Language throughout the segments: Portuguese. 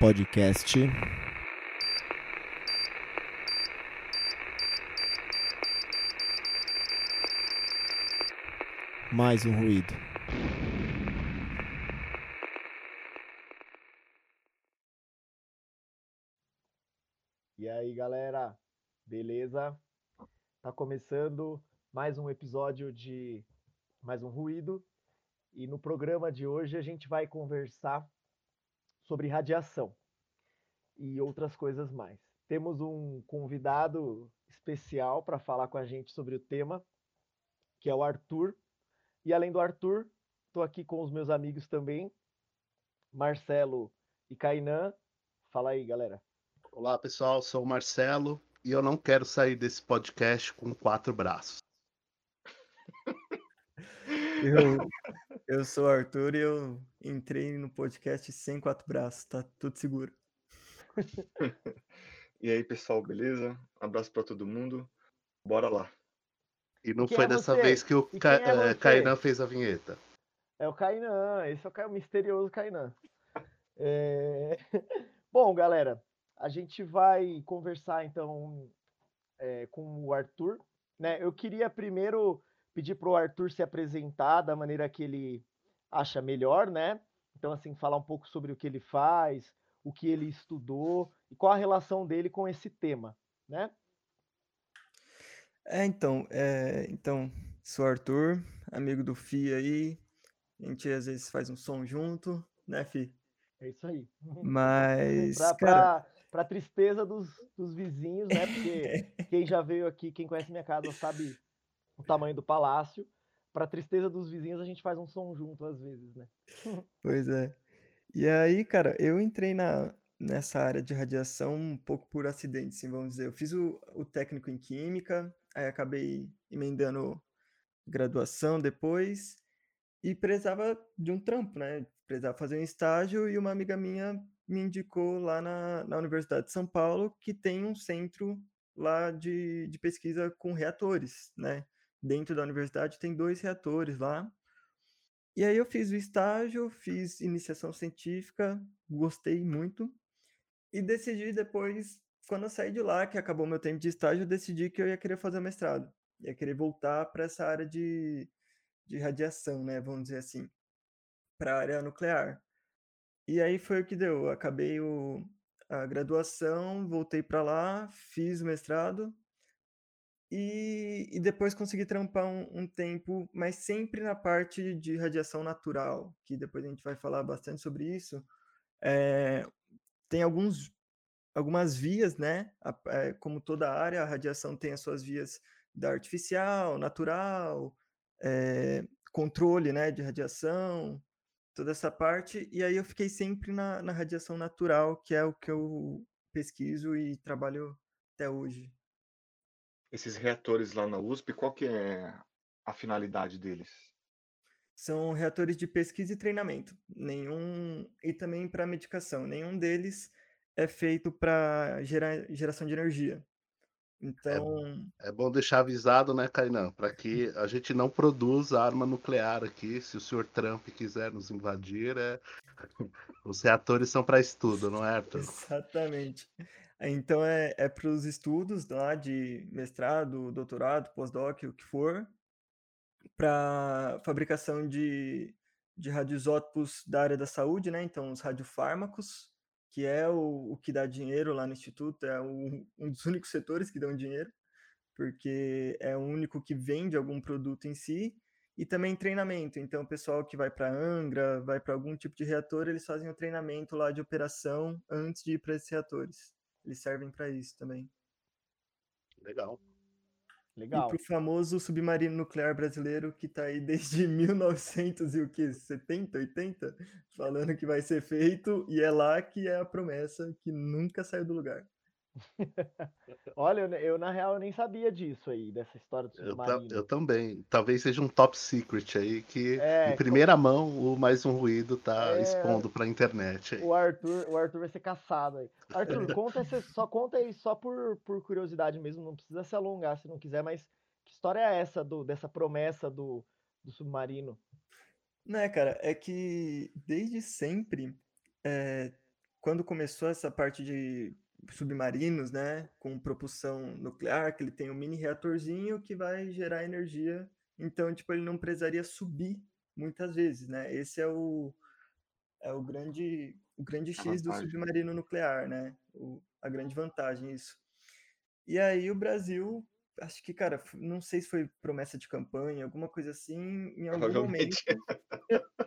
Podcast. Mais um ruído. E aí, galera? Beleza? Tá começando mais um episódio de mais um ruído. E no programa de hoje a gente vai conversar sobre radiação e outras coisas mais. Temos um convidado especial para falar com a gente sobre o tema, que é o Arthur. E além do Arthur, estou aqui com os meus amigos também, Marcelo e Kainan. Fala aí, galera. Olá, pessoal. Sou o Marcelo e eu não quero sair desse podcast com quatro braços. Eu, eu sou o Arthur e eu entrei no podcast sem quatro braços, tá tudo seguro. E aí, pessoal, beleza? Um abraço para todo mundo. Bora lá. E não Quem foi é dessa você? vez que o Ca é você? Kainan fez a vinheta. É o Kainan, esse é o misterioso Kainan. É, Bom, galera, a gente vai conversar então é, com o Arthur. Né? Eu queria primeiro pedir para o Arthur se apresentar da maneira que ele acha melhor, né? Então, assim, falar um pouco sobre o que ele faz, o que ele estudou e qual a relação dele com esse tema, né? É, então, é, então, sou Arthur, amigo do Fi aí. A gente às vezes faz um som junto, né, Fi? É isso aí. Mas, Pra, cara, pra, pra tristeza dos, dos vizinhos, né? Porque quem já veio aqui, quem conhece minha casa, sabe o tamanho do palácio. Pra tristeza dos vizinhos, a gente faz um som junto às vezes, né? pois é. E aí, cara, eu entrei na, nessa área de radiação um pouco por acidente, assim, vamos dizer. Eu fiz o, o técnico em química, aí acabei emendando graduação depois e precisava de um trampo, né? Precisava fazer um estágio e uma amiga minha me indicou lá na, na Universidade de São Paulo que tem um centro lá de, de pesquisa com reatores, né? Dentro da universidade tem dois reatores lá. E aí eu fiz o estágio, fiz iniciação científica, gostei muito e decidi depois, quando eu saí de lá, que acabou meu tempo de estágio, eu decidi que eu ia querer fazer mestrado. Ia querer voltar para essa área de, de radiação, né? Vamos dizer assim, para a área nuclear. E aí foi o que deu. Eu acabei o, a graduação, voltei para lá, fiz o mestrado e, e depois consegui trampar um, um tempo, mas sempre na parte de radiação natural, que depois a gente vai falar bastante sobre isso. É, tem alguns algumas vias, né? É, como toda área, a radiação tem as suas vias da artificial, natural, é, controle, né, de radiação, toda essa parte. E aí eu fiquei sempre na, na radiação natural, que é o que eu pesquiso e trabalho até hoje. Esses reatores lá na USP, qual que é a finalidade deles? São reatores de pesquisa e treinamento. Nenhum e também para medicação. Nenhum deles é feito para gerar geração de energia. Então, É bom deixar avisado, né, Kainan, para que a gente não produza arma nuclear aqui. Se o senhor Trump quiser nos invadir, é... os reatores são para estudo, não é, Arthur? Exatamente. Então é, é para os estudos lá de mestrado, doutorado, pós-doc, o que for, para fabricação de, de radioisótopos da área da saúde, né? Então os radiofármacos, que é o, o que dá dinheiro lá no instituto, é o- um dos únicos setores que dão dinheiro, porque é o único que vende algum produto em si, e também treinamento. Então, o pessoal que vai para Angra, vai para algum tipo de reator, eles fazem o treinamento lá de operação antes de ir para esses reatores. Eles servem para isso também. Legal. E Legal. para o famoso submarino nuclear brasileiro que está aí desde 1900 e o que 70, 80, falando que vai ser feito e é lá que é a promessa que nunca saiu do lugar. Olha, eu, eu, na real eu nem sabia disso aí, dessa história do Eu, ta- submarino. eu também. Talvez seja um top secret aí que, É, em primeira mão, o Mais Um Ruído tá É. expondo para a internet. aí. O Arthur, o Arthur vai ser caçado aí. Arthur, conta esse, só conta aí só por, por curiosidade mesmo, não precisa se alongar se não quiser, mas que história é essa do, dessa promessa do, do submarino? Né, cara, é que desde sempre, eh, quando começou essa parte de submarinos, né, com propulsão nuclear, que ele tem um mini reatorzinho que vai gerar energia, então, tipo, ele não precisaria subir muitas vezes, né? Esse é o, é o grande, o grande X do submarino nuclear, né? O, a grande vantagem, isso. E aí o Brasil, acho que, cara, não sei se foi promessa de campanha, alguma coisa assim, em algum momento,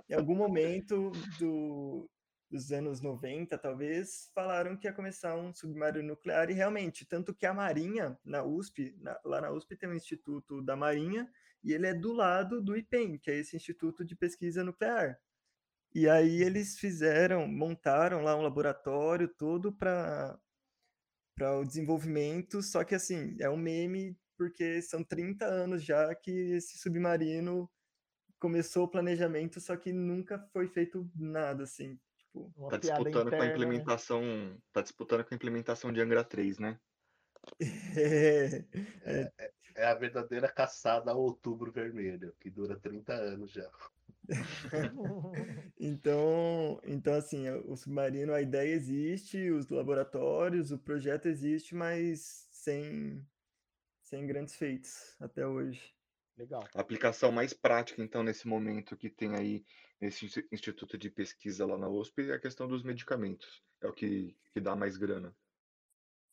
em algum momento do, dos anos 90, talvez, falaram que ia começar um submarino nuclear e realmente, tanto que a Marinha, na USP, na, lá na USP tem um instituto da Marinha e ele é do lado do IPEM, que é esse Instituto de Pesquisa Nuclear. E aí eles fizeram, montaram lá um laboratório todo para para o desenvolvimento, só que assim, é um meme porque são 30 anos já que esse submarino começou o planejamento, só que nunca foi feito nada assim, tipo, tá disputando interna, com a né? implementação, né? tá disputando com a implementação de Angra 3, né? É, é, é, é a verdadeira caçada ao outubro vermelho, que dura 30 anos já. então, então, assim, o submarino, a ideia existe, os laboratórios, o projeto existe, mas sem, sem grandes feitos até hoje. Legal. A aplicação mais prática, então, nesse momento que tem aí nesse instituto de pesquisa lá na USP é a questão dos medicamentos. É o que, que dá mais grana.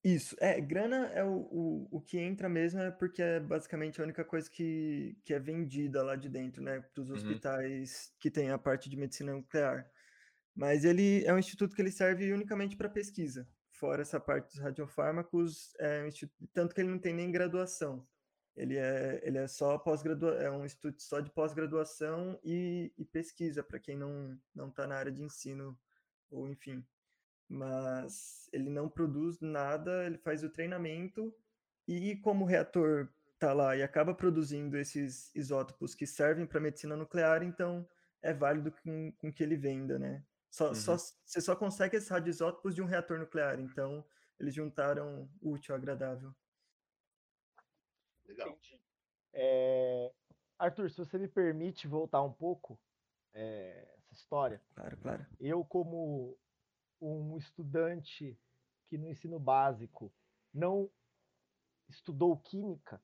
Isso, é, grana é o, o, o que entra mesmo é porque é basicamente a única coisa que, que é vendida lá de dentro, né, para os Uhum. hospitais que tem a parte de medicina nuclear. Mas ele é um instituto que ele serve unicamente para pesquisa. Fora essa parte dos radiofármacos, é um tanto que ele não tem nem graduação. Ele é, ele é só pós-graduação, é um instituto só de pós-graduação e, e pesquisa, para quem não não está na área de ensino, ou enfim mas ele não produz nada, ele faz o treinamento e como o reator está lá e acaba produzindo esses isótopos que servem para medicina nuclear, então é válido com, com que ele venda, né? Só, uhum. só, você só consegue esses radioisótopos de um reator nuclear, então eles juntaram útil ao agradável. Legal. É, Arthur, se você me permite voltar um pouco é, essa história. Claro, claro. Eu, como um estudante que no ensino básico não estudou química,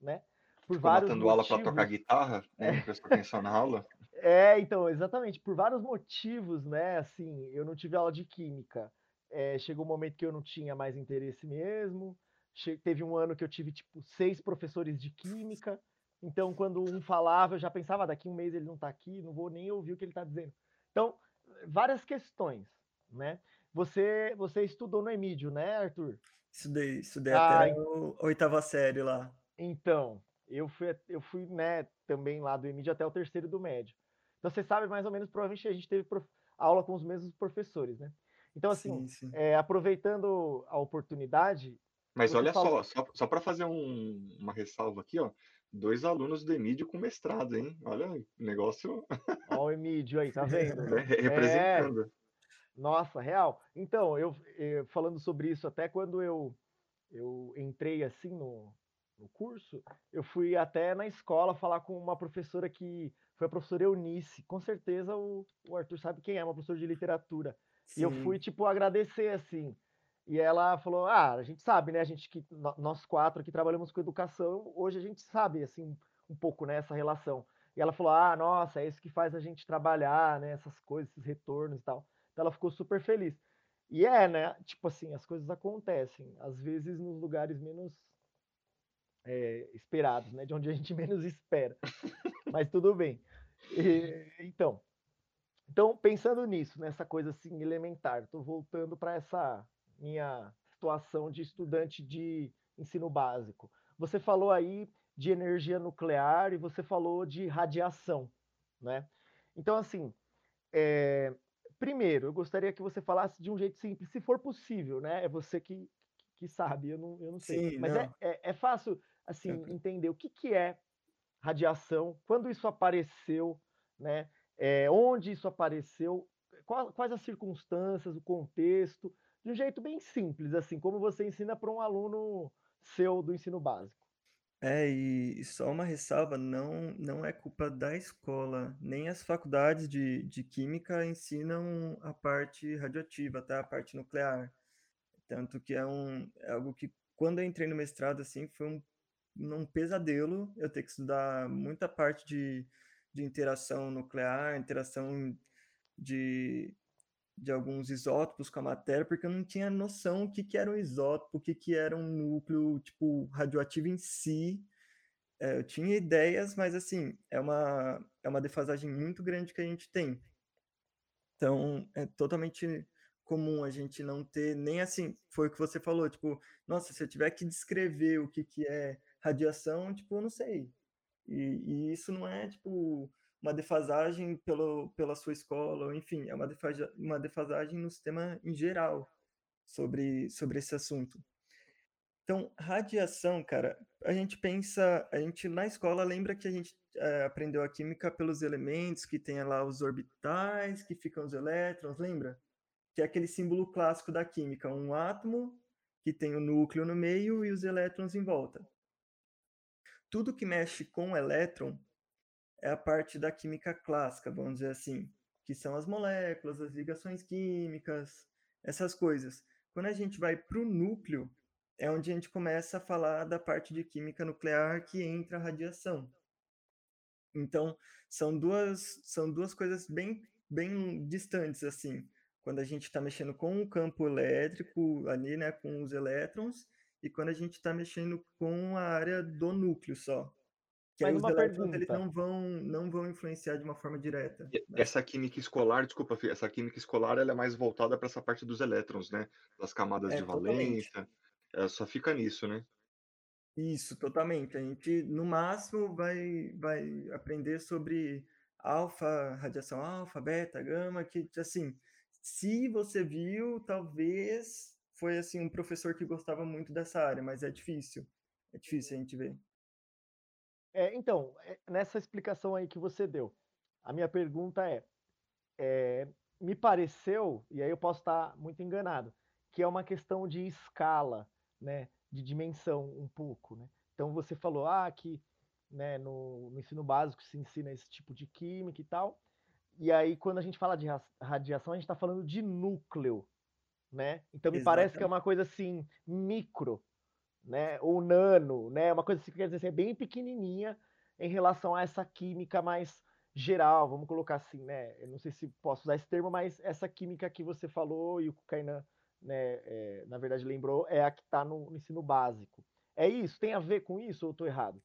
né? Por Ficou vários matando motivos. aula para tocar guitarra, né? É. Prestou atenção na aula. É, então, exatamente, por vários motivos, né? Assim, eu não tive aula de química. É, chegou um momento que eu não tinha mais interesse mesmo. Teve um ano que eu tive, tipo, seis professores de química. Então, quando um falava, eu já pensava, ah, daqui um mês ele não está aqui, não vou nem ouvir o que ele está dizendo. Então, várias questões né? Você, você estudou no Emídio, né, Arthur? Estudei, estudei ah, até a oitava série lá. Então, eu fui, eu fui, né, também lá do Emídio até o terceiro do médio. Então, você sabe mais ou menos, provavelmente a gente teve aula com os mesmos professores, né? Então, assim, sim, sim. É, aproveitando a oportunidade. Mas olha só, só, só para fazer um, uma ressalva aqui, ó. Dois alunos do Emídio com mestrado, hein? Olha, o negócio. Olha o Emídio aí, tá vendo? É, representando. É... Nossa, real. Então, eu, eu eh, falando sobre isso, até quando eu, eu entrei assim no, no curso, eu fui até na escola falar com uma professora que foi a professora Eunice. Com certeza o, o Arthur sabe quem é, uma professora de literatura. Sim. E eu fui, tipo, agradecer, assim. E ela falou: Ah, a gente sabe, né? A gente que nós quatro aqui trabalhamos com educação, hoje a gente sabe, assim, um pouco, né, relação. E ela falou: Ah, nossa, é isso que faz a gente trabalhar, né? Essas coisas, esses retornos e tal. Então ela ficou super feliz. E é, né? Tipo assim, as coisas acontecem, às vezes nos lugares menos é, esperados, né? De onde a gente menos espera. Mas tudo bem. E, então, então, pensando nisso, nessa coisa assim elementar, estou voltando para essa minha situação de estudante de ensino básico. Você falou aí de energia nuclear e você falou de radiação, né? Então, assim, é, Primeiro, eu gostaria que você falasse de um jeito simples, se for possível, né? É você que, que sabe, eu não, eu não sei. Sim, Mas é, não. É, é, é, fácil, assim, entender o que, que é radiação, quando isso apareceu, né? É, onde isso apareceu, qual, quais as circunstâncias, o contexto, de um jeito bem simples, assim, como você ensina para um aluno seu do ensino básico. É, e, só uma ressalva, não, não é culpa da escola, nem as faculdades de, de química ensinam a parte radioativa, tá? A parte nuclear. Tanto que é, um, é algo que, quando eu entrei no mestrado, assim, foi um, um pesadelo eu ter que estudar muita parte de, de interação nuclear, interação de, de alguns isótopos com a matéria, porque eu não tinha noção o que, que era um isótopo, o que, que era um núcleo, tipo, radioativo em si. É, eu tinha ideias, mas, assim, é uma, é uma defasagem muito grande que a gente tem. Então, é totalmente comum a gente não ter nem assim, foi o que você falou, tipo, nossa, se eu tiver que descrever o que, que é radiação, tipo, eu não sei. E, e isso não é, tipo, uma defasagem pelo, pela sua escola, enfim, é uma, defasagem, uma defasagem no sistema em geral sobre, sobre esse assunto. Então, radiação, cara, a gente pensa, a gente na escola lembra que a gente é, aprendeu a química pelos elementos, que tem lá os orbitais, que ficam os elétrons, lembra? Que é aquele símbolo clássico da química, um átomo que tem o núcleo no meio e os elétrons em volta. Tudo que mexe com elétron é a parte da química clássica, vamos dizer assim, que são as moléculas, as ligações químicas, essas coisas. Quando a gente vai para o núcleo, é onde a gente começa a falar da parte de química nuclear que entra a radiação. Então, são duas, são duas coisas bem, bem distantes, assim. Quando a gente está mexendo com o campo elétrico ali, né, com os elétrons, e quando a gente está mexendo com a área do núcleo só. Que aí Mas uma elétrons eles não vão, não vão influenciar de uma forma direta. Né? Essa química escolar, desculpa, Fih, essa química escolar ela é mais voltada para essa parte dos elétrons, né? Das camadas É, de valência. Ela só fica nisso, né? Isso, totalmente. A gente, no máximo, vai, vai aprender sobre alfa, radiação alfa, beta, gama, que, assim, se você viu, talvez foi, assim, um professor que gostava muito dessa área, mas é difícil. É difícil a gente ver. É, então, é, nessa explicação aí que você deu, a minha pergunta é, é, me pareceu, e aí eu posso estar muito enganado, que é uma questão de escala, né, de dimensão um pouco, né? Então você falou, ah, que né, no, no ensino básico se ensina esse tipo de química e tal, e aí quando a gente fala de ra- radiação, a gente está falando de núcleo, né? Então me parece que é Exatamente. uma coisa assim, micro, né? Ou nano, né? Uma coisa assim, que quer dizer, é bem pequenininha em relação a essa química mais geral, vamos colocar assim, né? Eu não sei se posso usar esse termo, mas essa química que você falou e o Kainan, né, é, na verdade lembrou, é a que está no, no ensino básico. É isso? Tem a ver com isso ou estou errado?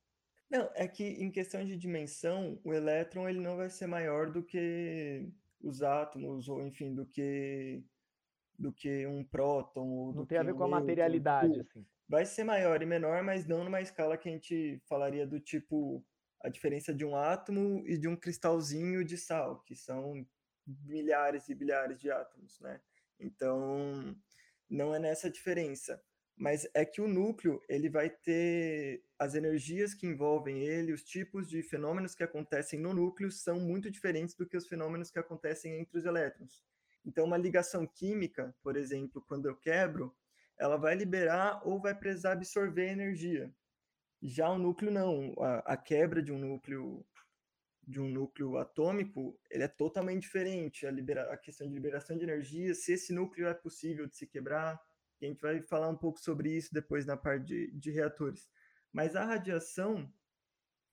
Não, é que em questão de dimensão, o elétron ele não vai ser maior do que os átomos, ou enfim, do que do que um próton ou Não do tem a ver um com a materialidade, Tipo, assim. Vai ser maior e menor, mas não numa escala que a gente falaria do tipo a diferença de um átomo e de um cristalzinho de sal, que são milhares e bilhares de átomos, né? Então, não é nessa diferença. Mas é que o núcleo, ele vai ter as energias que envolvem ele, os tipos de fenômenos que acontecem no núcleo são muito diferentes do que os fenômenos que acontecem entre os elétrons. Então, uma ligação química, por exemplo, quando eu quebro, ela vai liberar ou vai precisar absorver energia. Já o núcleo não, a, a quebra de um núcleo de um núcleo atômico, ele é totalmente diferente. A, libera a questão de liberação de energia, se esse núcleo é possível de se quebrar, a gente vai falar um pouco sobre isso depois na parte de, de reatores. Mas a radiação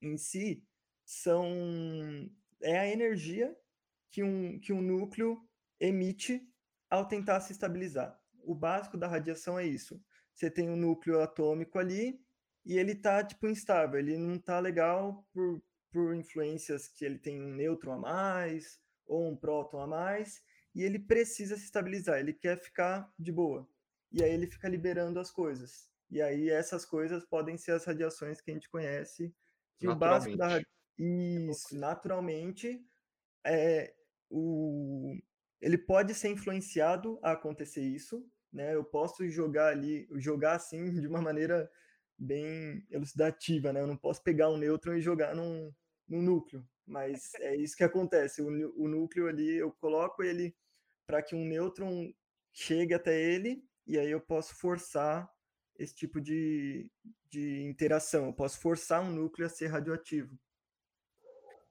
em si são é a energia que um, que um núcleo emite ao tentar se estabilizar. O básico da radiação é isso. Você tem um núcleo atômico ali e ele tá tipo instável, ele não tá legal por, por influências que ele tem um nêutron a mais ou um próton a mais e ele precisa se estabilizar, ele quer ficar de boa. E aí ele fica liberando as coisas. E aí essas coisas podem ser as radiações que a gente conhece, que o básico da Naturalmente. isso, naturalmente, é, o, ele pode ser influenciado a acontecer isso, né? Eu posso jogar ali, jogar assim de uma maneira bem elucidativa, né? Eu não posso pegar um nêutron e jogar num, num núcleo, mas é isso que acontece. O, o núcleo ali, eu coloco ele para que um nêutron chegue até ele e aí eu posso forçar esse tipo de, de interação. Eu posso forçar um núcleo a ser radioativo.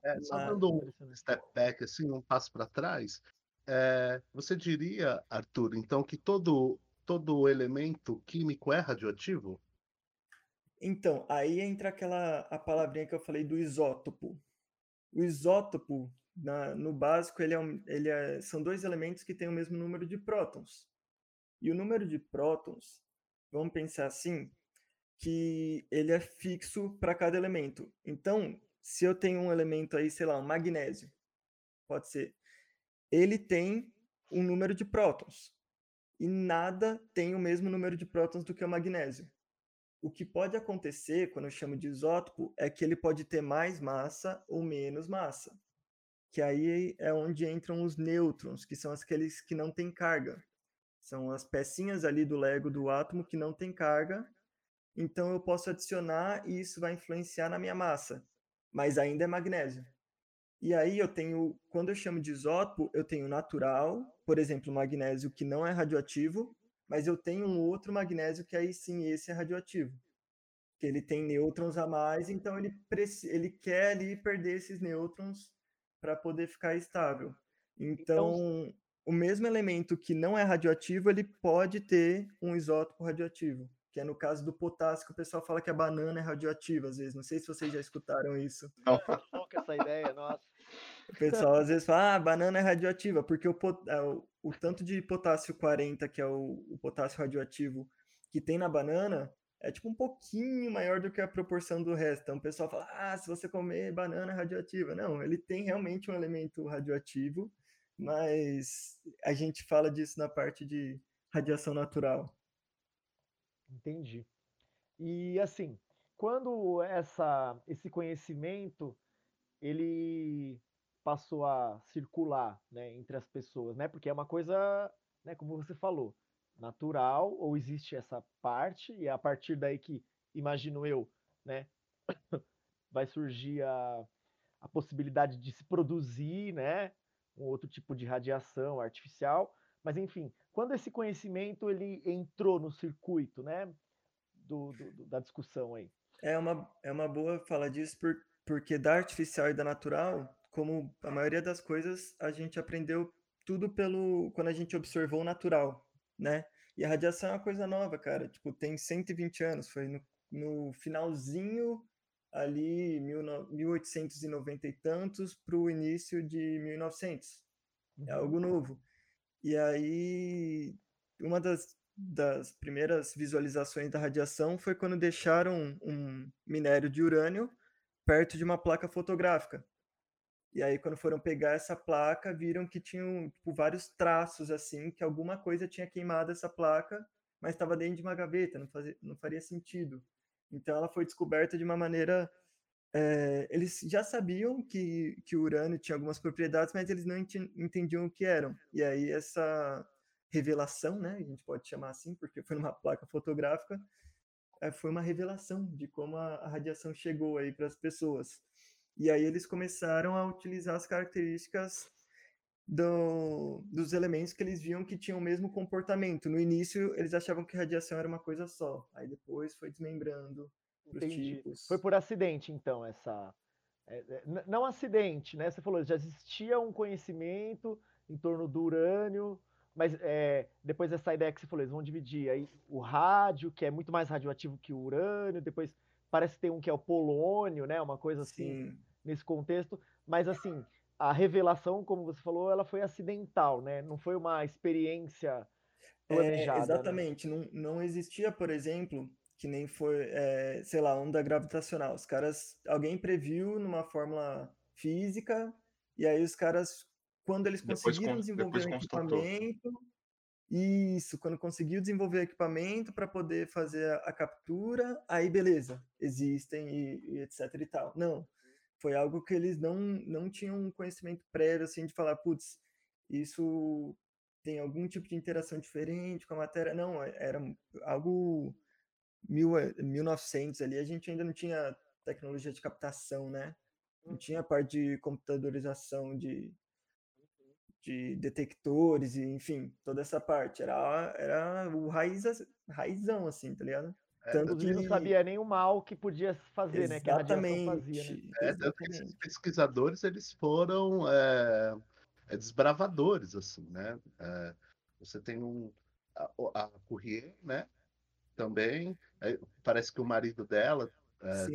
É, só dando um step back, assim, um passo para trás, é, você diria, Arthur, então, que todo, todo elemento químico é radioativo? Então, aí entra aquela a palavrinha que eu falei do isótopo. O isótopo, na- no básico, ele, é ele é- são dois elementos que têm o mesmo número de prótons. E o número de prótons, vamos pensar assim, que ele é fixo para cada elemento. Então, se eu tenho um elemento aí, sei lá, um magnésio, pode ser, ele tem um número de prótons. E nada tem o mesmo número de prótons do que o magnésio. O que pode acontecer quando eu chamo de isótopo é que ele pode ter mais massa ou menos massa. Que aí é onde entram os nêutrons, que são aqueles que não têm carga. São as pecinhas ali do Lego do átomo que não tem carga. Então eu posso adicionar e isso vai influenciar na minha massa. Mas ainda é magnésio. E aí eu tenho, quando eu chamo de isótopo, eu tenho natural, por exemplo, magnésio que não é radioativo, mas eu tenho um outro magnésio que aí sim esse é radioativo. Que ele tem nêutrons a mais, então ele, ele quer ali perder esses nêutrons para poder ficar estável. Então, o mesmo elemento que não é radioativo, ele pode ter um isótopo radioativo, que é no caso do potássio, que o pessoal fala que a banana é radioativa, às vezes. Não sei se vocês já escutaram isso. Não. Louca essa ideia, nossa. O pessoal às vezes fala, ah, banana é radioativa, porque o, ah, o, o tanto de potássio 40, que é o, o potássio radioativo que tem na banana, é tipo um pouquinho maior do que a proporção do resto. Então o pessoal fala, ah, se você comer banana é radioativa. Não, ele tem realmente um elemento radioativo, mas a gente fala disso na parte de radiação natural. Entendi. E assim, quando essa, esse conhecimento ele passou a circular, né, entre as pessoas, né? Porque é uma coisa, né, como você falou, natural, ou existe essa parte, e é a partir daí que, imagino eu, né, vai surgir a, a possibilidade de se produzir, né, um outro tipo de radiação artificial. Mas enfim, quando esse conhecimento ele entrou no circuito, né, do, do- da discussão aí. É uma, é uma boa falar disso, por, porque da artificial e da natural, como a maioria das coisas, a gente aprendeu tudo pelo quando a gente observou o natural, né? E a radiação é uma coisa nova, cara. Tipo, tem 120 anos, foi no, no finalzinho ali, mil no- 1890 e tantos, para o início de 1900. É Uhum. algo novo. E aí, uma das, das primeiras visualizações da radiação foi quando deixaram um minério de urânio perto de uma placa fotográfica. E aí, quando foram pegar essa placa, viram que tinham tipo, vários traços, assim, que alguma coisa tinha queimado essa placa, mas estava dentro de uma gaveta, não, fazia, não faria sentido. Então, ela foi descoberta de uma maneira é, eles já sabiam que, que o urânio tinha algumas propriedades, mas eles não enten- entendiam o que eram. E aí essa revelação, né, a gente pode chamar assim, porque foi numa placa fotográfica, foi uma revelação de como a, radiação chegou aí para as pessoas. E aí eles começaram a utilizar as características do, dos elementos que eles viam que tinham o mesmo comportamento. No início, eles achavam que radiação era uma coisa só. Aí depois foi desmembrando os tipos. Foi por acidente, então, essa. é, é, não acidente, né? Você falou, já existia um conhecimento em torno do urânio, mas é, depois dessa ideia que você falou, eles vão dividir aí o rádio, que é muito mais radioativo que o urânio, depois parece que tem um que é o polônio, né? Uma coisa assim, Sim. nesse contexto, mas assim, a revelação, como você falou, ela foi acidental, né? Não foi uma experiência É, planejada. né? exatamente. Não, não existia, por exemplo, que nem foi, é, sei lá, onda gravitacional. Os caras, alguém previu numa fórmula física, e aí os caras, quando eles Depois conseguiram con- desenvolver depois um equipamento, isso, quando conseguiu desenvolver equipamento para poder fazer a, a captura, aí beleza, existem e, e etc e tal. Não, foi algo que eles não, não tinham um conhecimento prévio, assim, de falar, putz, isso tem algum tipo de interação diferente com a matéria. Não, é- era algo mil, eh, 1900 ali, a gente ainda não tinha tecnologia de captação, né? Não tinha a parte de computadorização de, de detectores e, enfim, toda essa parte. Era, era o raiz, raizão, assim, tá ligado? É, tanto que não sabia nem o mal que podia fazer, exatamente, né? Que a fazia, né? É, tanto que esses pesquisadores, eles foram é, é, desbravadores, assim, né? É, você tem um... A, a né? Também, parece que o marido dela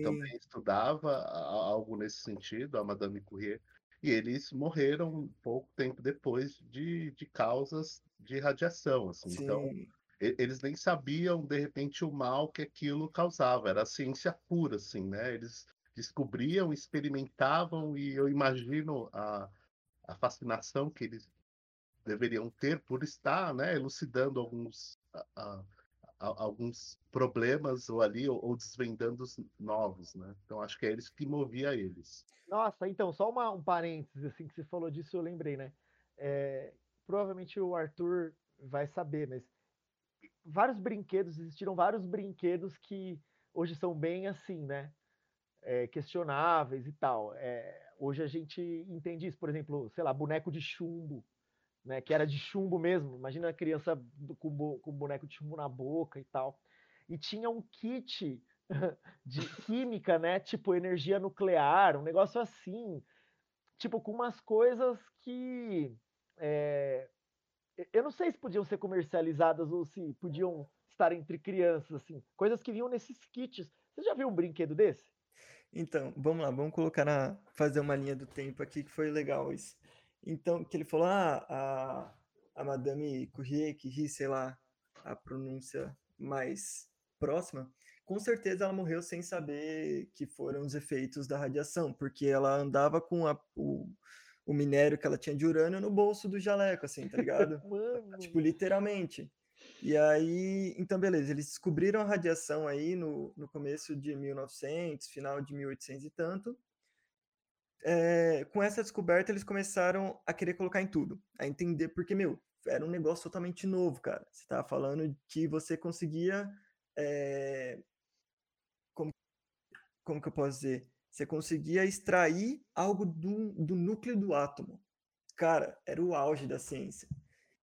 também estudava algo nesse sentido, a Madame Courrier, e eles morreram pouco tempo depois de, de causas de radiação, assim. Sim. Então, eles nem sabiam, de repente, o mal que aquilo causava. Era ciência pura, assim, né? Eles descobriam, experimentavam, e eu imagino a, a fascinação que eles deveriam ter por estar, né, elucidando alguns, a, a, alguns problemas ou ali, ou, ou desvendando os novos, né? Então, acho que é eles que movia eles. Nossa, então, só uma, um parênteses, assim, que você falou disso, eu lembrei, né? É, provavelmente o Arthur vai saber, mas vários brinquedos, existiram vários brinquedos que hoje são bem assim, né? É, questionáveis e tal. É, hoje a gente entende isso, por exemplo, sei lá, boneco de chumbo, né? Que era de chumbo mesmo. Imagina a criança com, com boneco de chumbo na boca e tal. E tinha um kit de química, né? Tipo energia nuclear, um negócio assim, tipo com umas coisas que é, eu não sei se podiam ser comercializadas ou se podiam estar entre crianças, assim, coisas que vinham nesses kits. Você já viu um brinquedo desse? Então, vamos lá, vamos colocar na fazer uma linha do tempo aqui que foi legal isso. Então, que ele falou, ah, a, a Madame Courrier, que ri, sei lá, a pronúncia mais próxima, com certeza ela morreu sem saber que foram os efeitos da radiação, porque ela andava com a, o, o minério que ela tinha de urânio no bolso do jaleco, assim, tá ligado? Tipo, literalmente. E aí, então, beleza, eles descobriram a radiação aí no, no começo de 1900, final de 1800 e tanto. É, com essa descoberta, eles começaram a querer colocar em tudo, a entender, porque, meu, era um negócio totalmente novo, cara. Você tava falando que você conseguia. É, como, como que eu posso dizer? Você conseguia extrair algo do, do núcleo do átomo. Cara, era o auge da ciência.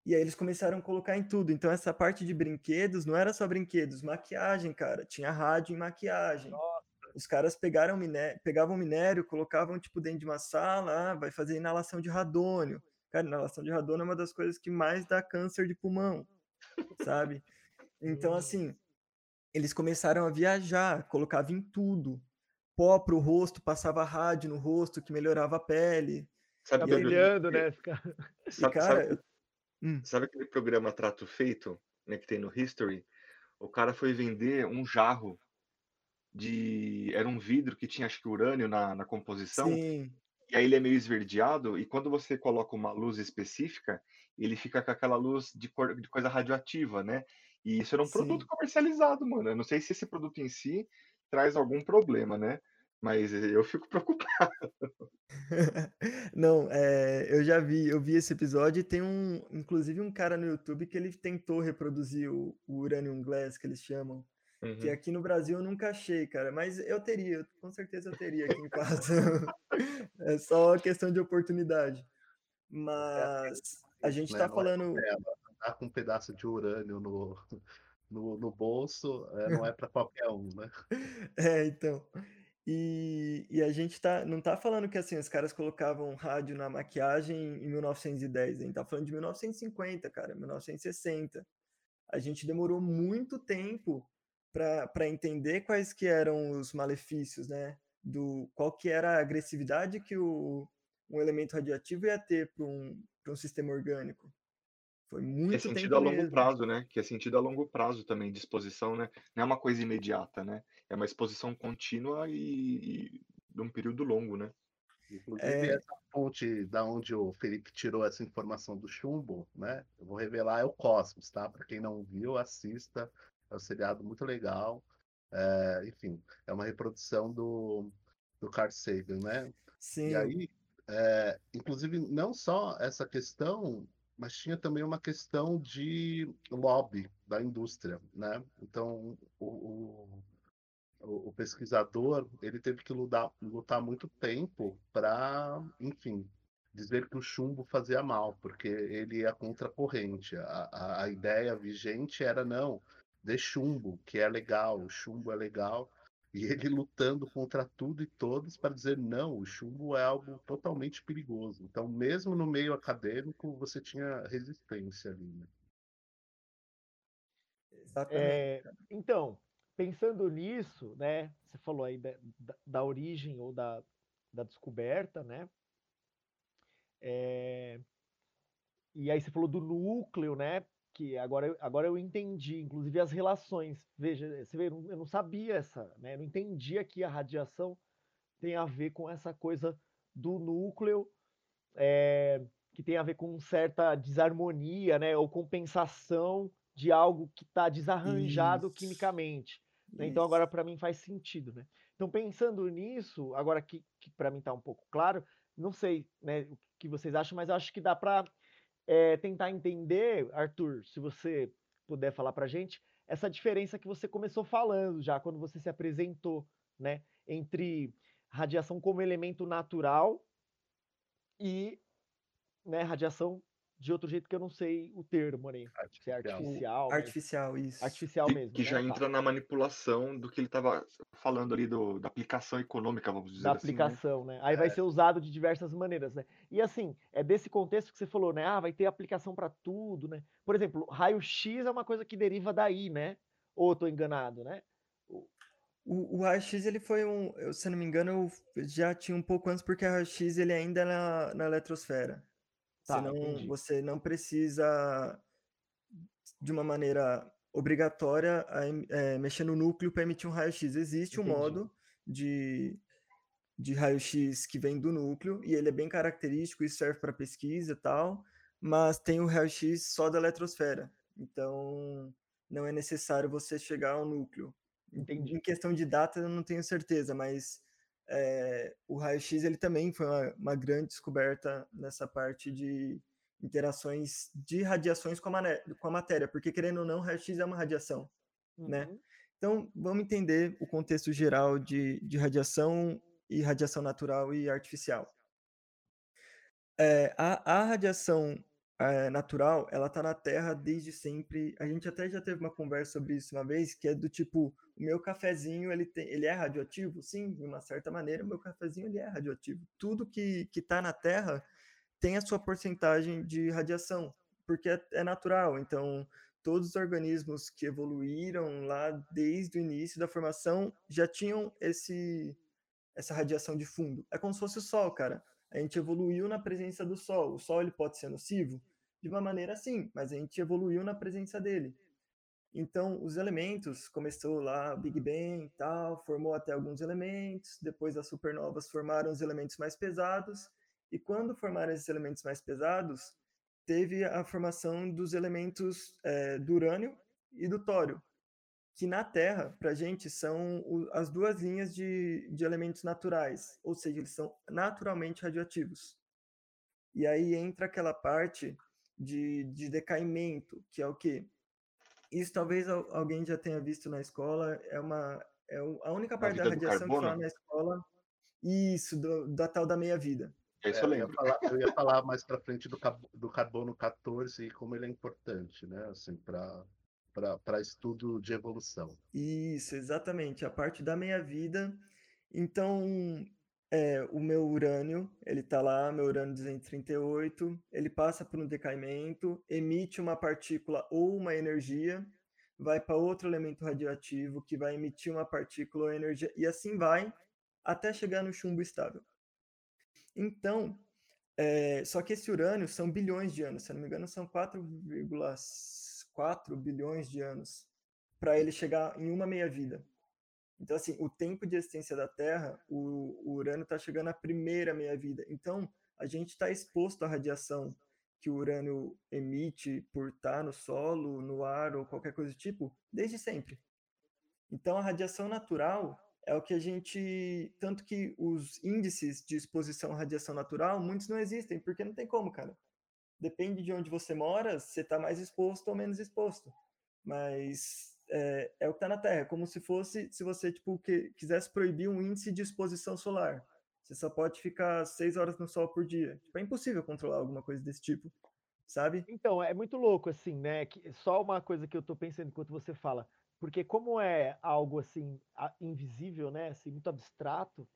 E aí eles começaram a colocar em tudo. Então essa parte de brinquedos não era só brinquedos, maquiagem, cara. Tinha rádio e maquiagem. Nossa. Os caras pegaram minério, pegavam minério, colocavam tipo dentro de uma sala, ah, vai fazer inalação de radônio. Cara, inalação de radônio é uma das coisas que mais dá câncer de pulmão, sabe? Então assim, eles começaram a viajar, colocava em tudo pó pro rosto, passava rádio no rosto que melhorava a pele. Sabe, tá brilhando, né? Fica... Sabe, cara, sabe, hum. sabe, aquele programa Trato Feito, né, que tem no History? O cara foi vender um jarro de. Era um vidro que tinha, acho que, urânio na, na composição. Sim. E aí ele é meio esverdeado, e quando você coloca uma luz específica, ele fica com aquela luz de, cor, de coisa radioativa, né? E isso era um Sim. produto comercializado, mano. Eu não sei se esse produto em si traz algum problema, né? Mas eu fico preocupado. Não, é, eu já vi, eu vi esse episódio e tem um, inclusive um cara no YouTube que ele tentou reproduzir o, o Uranium Glass, que eles chamam. Uhum. Que aqui no Brasil eu nunca achei, cara, mas eu teria, com certeza eu teria aqui em casa. é só questão de oportunidade. É, mas a gente né? tá falando. É, tá com um pedaço de urânio no, no, no bolso é, não é para qualquer um, né? É, então. E, e a gente tá, não tá falando que assim, os caras colocavam rádio na maquiagem em 1910, a gente tá falando de 1950, cara, 1960. A gente demorou muito tempo para entender quais que eram os malefícios, né? Do, qual que era a agressividade que o, um elemento radioativo ia ter para um, um sistema orgânico. Foi muito é sentido a longo mesmo. prazo, né? Que é sentido a longo prazo também, de exposição, né? Não é uma coisa imediata, né? É uma exposição contínua e, e de um período longo, né? Inclusive, é... essa fonte da onde o Felipe tirou essa informação do chumbo, né? Eu vou revelar, é o Cosmos, tá? Para quem não viu, assista. É um seriado muito legal. É, enfim, é uma reprodução do, do Carl Sagan, né? Sim. E aí, é, inclusive, não só essa questão mas tinha também uma questão de lobby da indústria, né? Então, o, o, o pesquisador ele teve que lutar, lutar muito tempo para, enfim, dizer que o chumbo fazia mal, porque ele ia contra a corrente. A, a, a ideia vigente era não, de chumbo, que é legal, o chumbo é legal, e ele lutando contra tudo e todos para dizer não, o chumbo é algo totalmente perigoso. Então, mesmo no meio acadêmico, você tinha resistência ali. Né? É, então, pensando nisso, né, você falou aí da, da, da origem ou da, da descoberta, né? É, e aí você falou do núcleo, né? Que agora, agora eu entendi, inclusive as relações. Veja, você vê, eu não sabia essa, né? Eu não entendia que a radiação tem a ver com essa coisa do núcleo, é, que tem a ver com certa desarmonia, né? Ou compensação de algo que está desarranjado Isso. quimicamente. Né? Então agora para mim faz sentido, né? Então pensando nisso, agora que, que para mim está um pouco claro, não sei, né, o que vocês acham, mas acho que dá para é, tentar entender, Arthur, se você puder falar para gente, essa diferença que você começou falando já quando você se apresentou, né, entre radiação como elemento natural e né, radiação de outro jeito que eu não sei o termo, né? Se é artificial. Artificial, isso. Artificial que, mesmo. Que né? já tá. entra na manipulação do que ele estava falando ali do, da aplicação econômica, vamos dizer da assim. Da aplicação, né? né? Aí é. vai ser usado de diversas maneiras, né? E assim, é desse contexto que você falou, né? Ah, vai ter aplicação para tudo, né? Por exemplo, raio-x é uma coisa que deriva daí, né? Ou eu tô enganado, né? O, o raio-x, ele foi um, eu, se não me engano, já tinha um pouco antes, porque o raio-x ele ainda é na, na eletrosfera. Tá, Senão entendi. você não precisa, de uma maneira obrigatória, é, mexer no núcleo para emitir um raio-x. Existe entendi. um modo de, de raio-x que vem do núcleo, e ele é bem característico, isso serve para pesquisa e tal, mas tem o raio-x só da eletrosfera. Então, não é necessário você chegar ao núcleo. Entendi. Em questão de data, eu não tenho certeza, mas é, o raio-x ele também foi uma, uma, grande descoberta nessa parte de interações de radiações com a, com a matéria, porque querendo ou não, o raio-x é uma radiação, né? uhum. né? Então, vamos entender o contexto geral de, de radiação e radiação natural e artificial. É, a, a radiação é, natural, ela tá na Terra desde sempre. A gente até já teve uma conversa sobre isso uma vez, que é do tipo, o meu cafezinho, ele, tem, ele é radioativo? Sim, de uma certa maneira, o meu cafezinho ele é radioativo. Tudo que, que tá na Terra tem a sua porcentagem de radiação, porque é, é natural. Então, todos os organismos que evoluíram lá desde o início da formação já tinham esse essa radiação de fundo. É como se fosse o Sol, cara a gente evoluiu na presença do Sol. O Sol ele pode ser nocivo? De uma maneira sim, mas a gente evoluiu na presença dele. Então, os elementos, começou lá Big Bang tal, formou até alguns elementos, depois as supernovas formaram os elementos mais pesados, e quando formaram esses elementos mais pesados, teve a formação dos elementos é, do urânio e do tório, que na Terra, para a gente, são o, as duas linhas de, de elementos naturais, ou seja, eles são naturalmente radioativos. E aí entra aquela parte de, de decaimento, que é o quê? Isso talvez alguém já tenha visto na escola, é uma é a única parte da radiação que fala na escola, isso, do, da tal da meia-vida. É isso é, eu, eu, ia falar, eu ia falar mais para frente do, do carbono 14 e como ele é importante, né, assim, para para estudo de evolução. Isso, exatamente, a parte da meia-vida. Então, é, o meu urânio, ele está lá, meu urânio 238, ele passa por um decaimento, emite uma partícula ou uma energia, vai para outro elemento radioativo que vai emitir uma partícula ou energia, e assim vai até chegar no chumbo estável. Então, é, só que esse urânio são bilhões de anos, se não me engano, são 4,5 4 bilhões de anos para ele chegar em uma meia-vida. Então, assim, o tempo de existência da Terra, o, o está chegando à primeira meia-vida. Então, a gente está exposto à radiação que o urânio emite por estar tá no solo, no ar ou qualquer coisa do tipo, desde sempre. Então, a radiação natural é o que a gente. Tanto que os índices de exposição à radiação natural, muitos não existem, porque não tem como, cara depende de onde você mora, você está mais exposto ou menos exposto. Mas é, é o que está na Terra, é como se fosse, se você tipo, que, quisesse proibir um índice de exposição solar. Você só pode ficar seis horas no sol por dia. Tipo, é impossível controlar alguma coisa desse tipo, sabe? Então, é muito louco, assim, né? Que só uma coisa que eu tô pensando enquanto você fala. Porque como é algo, assim, invisível, né? Assim, muito abstrato.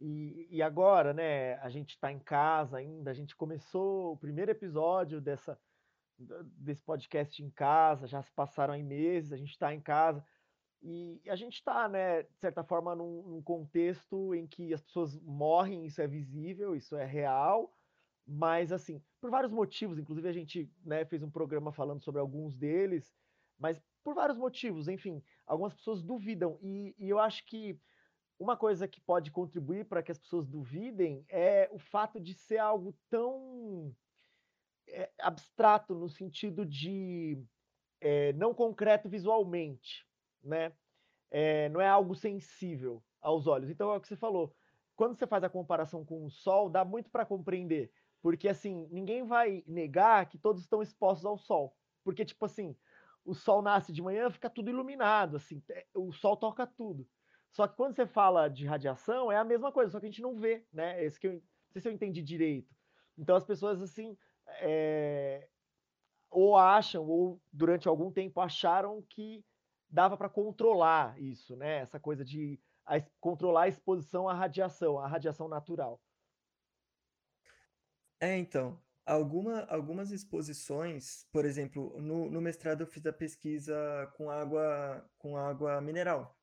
E, e agora, né? A gente está em casa ainda. A gente começou o primeiro episódio dessa, desse podcast em casa. Já se passaram aí meses. A gente está em casa. E a gente está, né, de certa forma, num, num, contexto em que as pessoas morrem, isso é visível, isso é real, mas, assim, por vários motivos, inclusive a gente né, fez um programa falando sobre alguns deles, mas por vários motivos, enfim, algumas pessoas duvidam, e, e eu acho que uma coisa que pode contribuir para que as pessoas duvidem é o fato de ser algo tão é, abstrato, no sentido de é, não concreto visualmente né? É, não é algo sensível aos olhos. Então é o que você falou. Quando você faz a comparação com o Sol, dá muito para compreender, porque assim ninguém vai negar que todos estão expostos ao Sol, porque tipo assim o Sol nasce de manhã, fica tudo iluminado, assim, o Sol toca tudo. Só que quando você fala de radiação, é a mesma coisa, só que a gente não vê, né? Esse que eu, não sei se eu entendi direito. Então as pessoas assim é, ou acham ou durante algum tempo acharam que dava para controlar isso, né? Essa coisa de a, controlar a exposição à radiação, à radiação natural. É, então, alguma, algumas exposições, por exemplo, no, no mestrado eu fiz a pesquisa com água, com água mineral.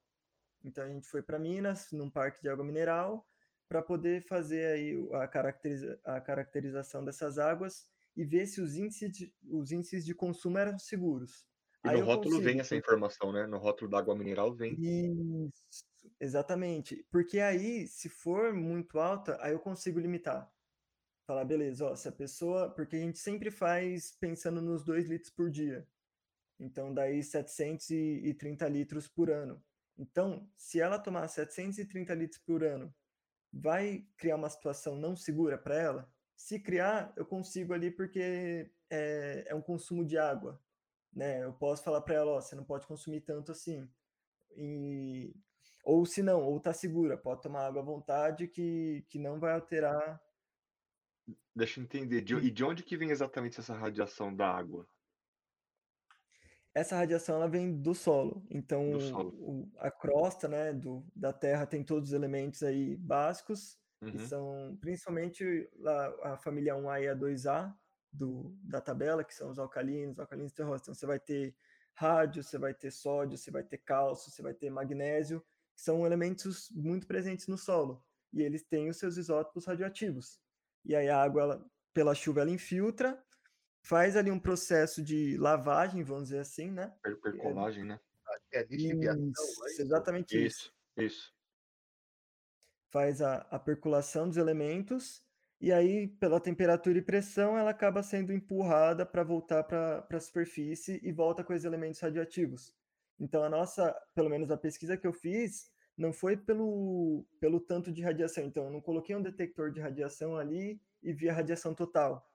Então a gente foi para Minas, num parque de água mineral, para poder fazer aí a, caracteriza, a caracterização dessas águas e ver se os índices de, os índices de consumo eram seguros. E Aí no rótulo consigo. vem essa informação, né? No rótulo da água mineral vem. Isso, exatamente. Porque aí, se for muito alta, aí eu consigo limitar. Falar, beleza, ó, se a pessoa. Porque a gente sempre faz pensando nos 2 litros por dia. Então, daí 730 litros por ano. Então, se ela tomar 730 litros por ano, vai criar uma situação não segura para ela? Se criar, eu consigo ali porque é, é um consumo de água né? Eu posso falar para ela, ó, você não pode consumir tanto assim. E ou se não, ou tá segura, pode tomar água à vontade que, que não vai alterar. Deixa eu entender, de, e de onde que vem exatamente essa radiação da água? Essa radiação ela vem do solo. Então, do solo. O, a crosta né, do, da Terra tem todos os elementos aí básicos, uhum. que são principalmente a, a família 1A e a 2A, do, da tabela, que são os alcalinos, alcalinos terrosos. Então, você vai ter rádio, você vai ter sódio, você vai ter cálcio, você vai ter magnésio, que são elementos muito presentes no solo. E eles têm os seus isótopos radioativos. E aí a água, ela, pela chuva, ela infiltra, faz ali um processo de lavagem, vamos dizer assim, né? Per percolagem, é, né? É lixiviação, isso, exatamente isso. Isso, isso. Faz a, a percolação dos elementos e aí, pela temperatura e pressão, ela acaba sendo empurrada para voltar para a superfície e volta com os elementos radioativos. Então, a nossa, pelo menos a pesquisa que eu fiz, não foi pelo, pelo tanto de radiação. Então, eu não coloquei um detector de radiação ali e vi a radiação total.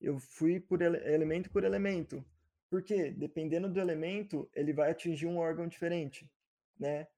Eu fui por ele, elemento por elemento. Porque, dependendo do elemento, ele vai atingir um órgão diferente, né?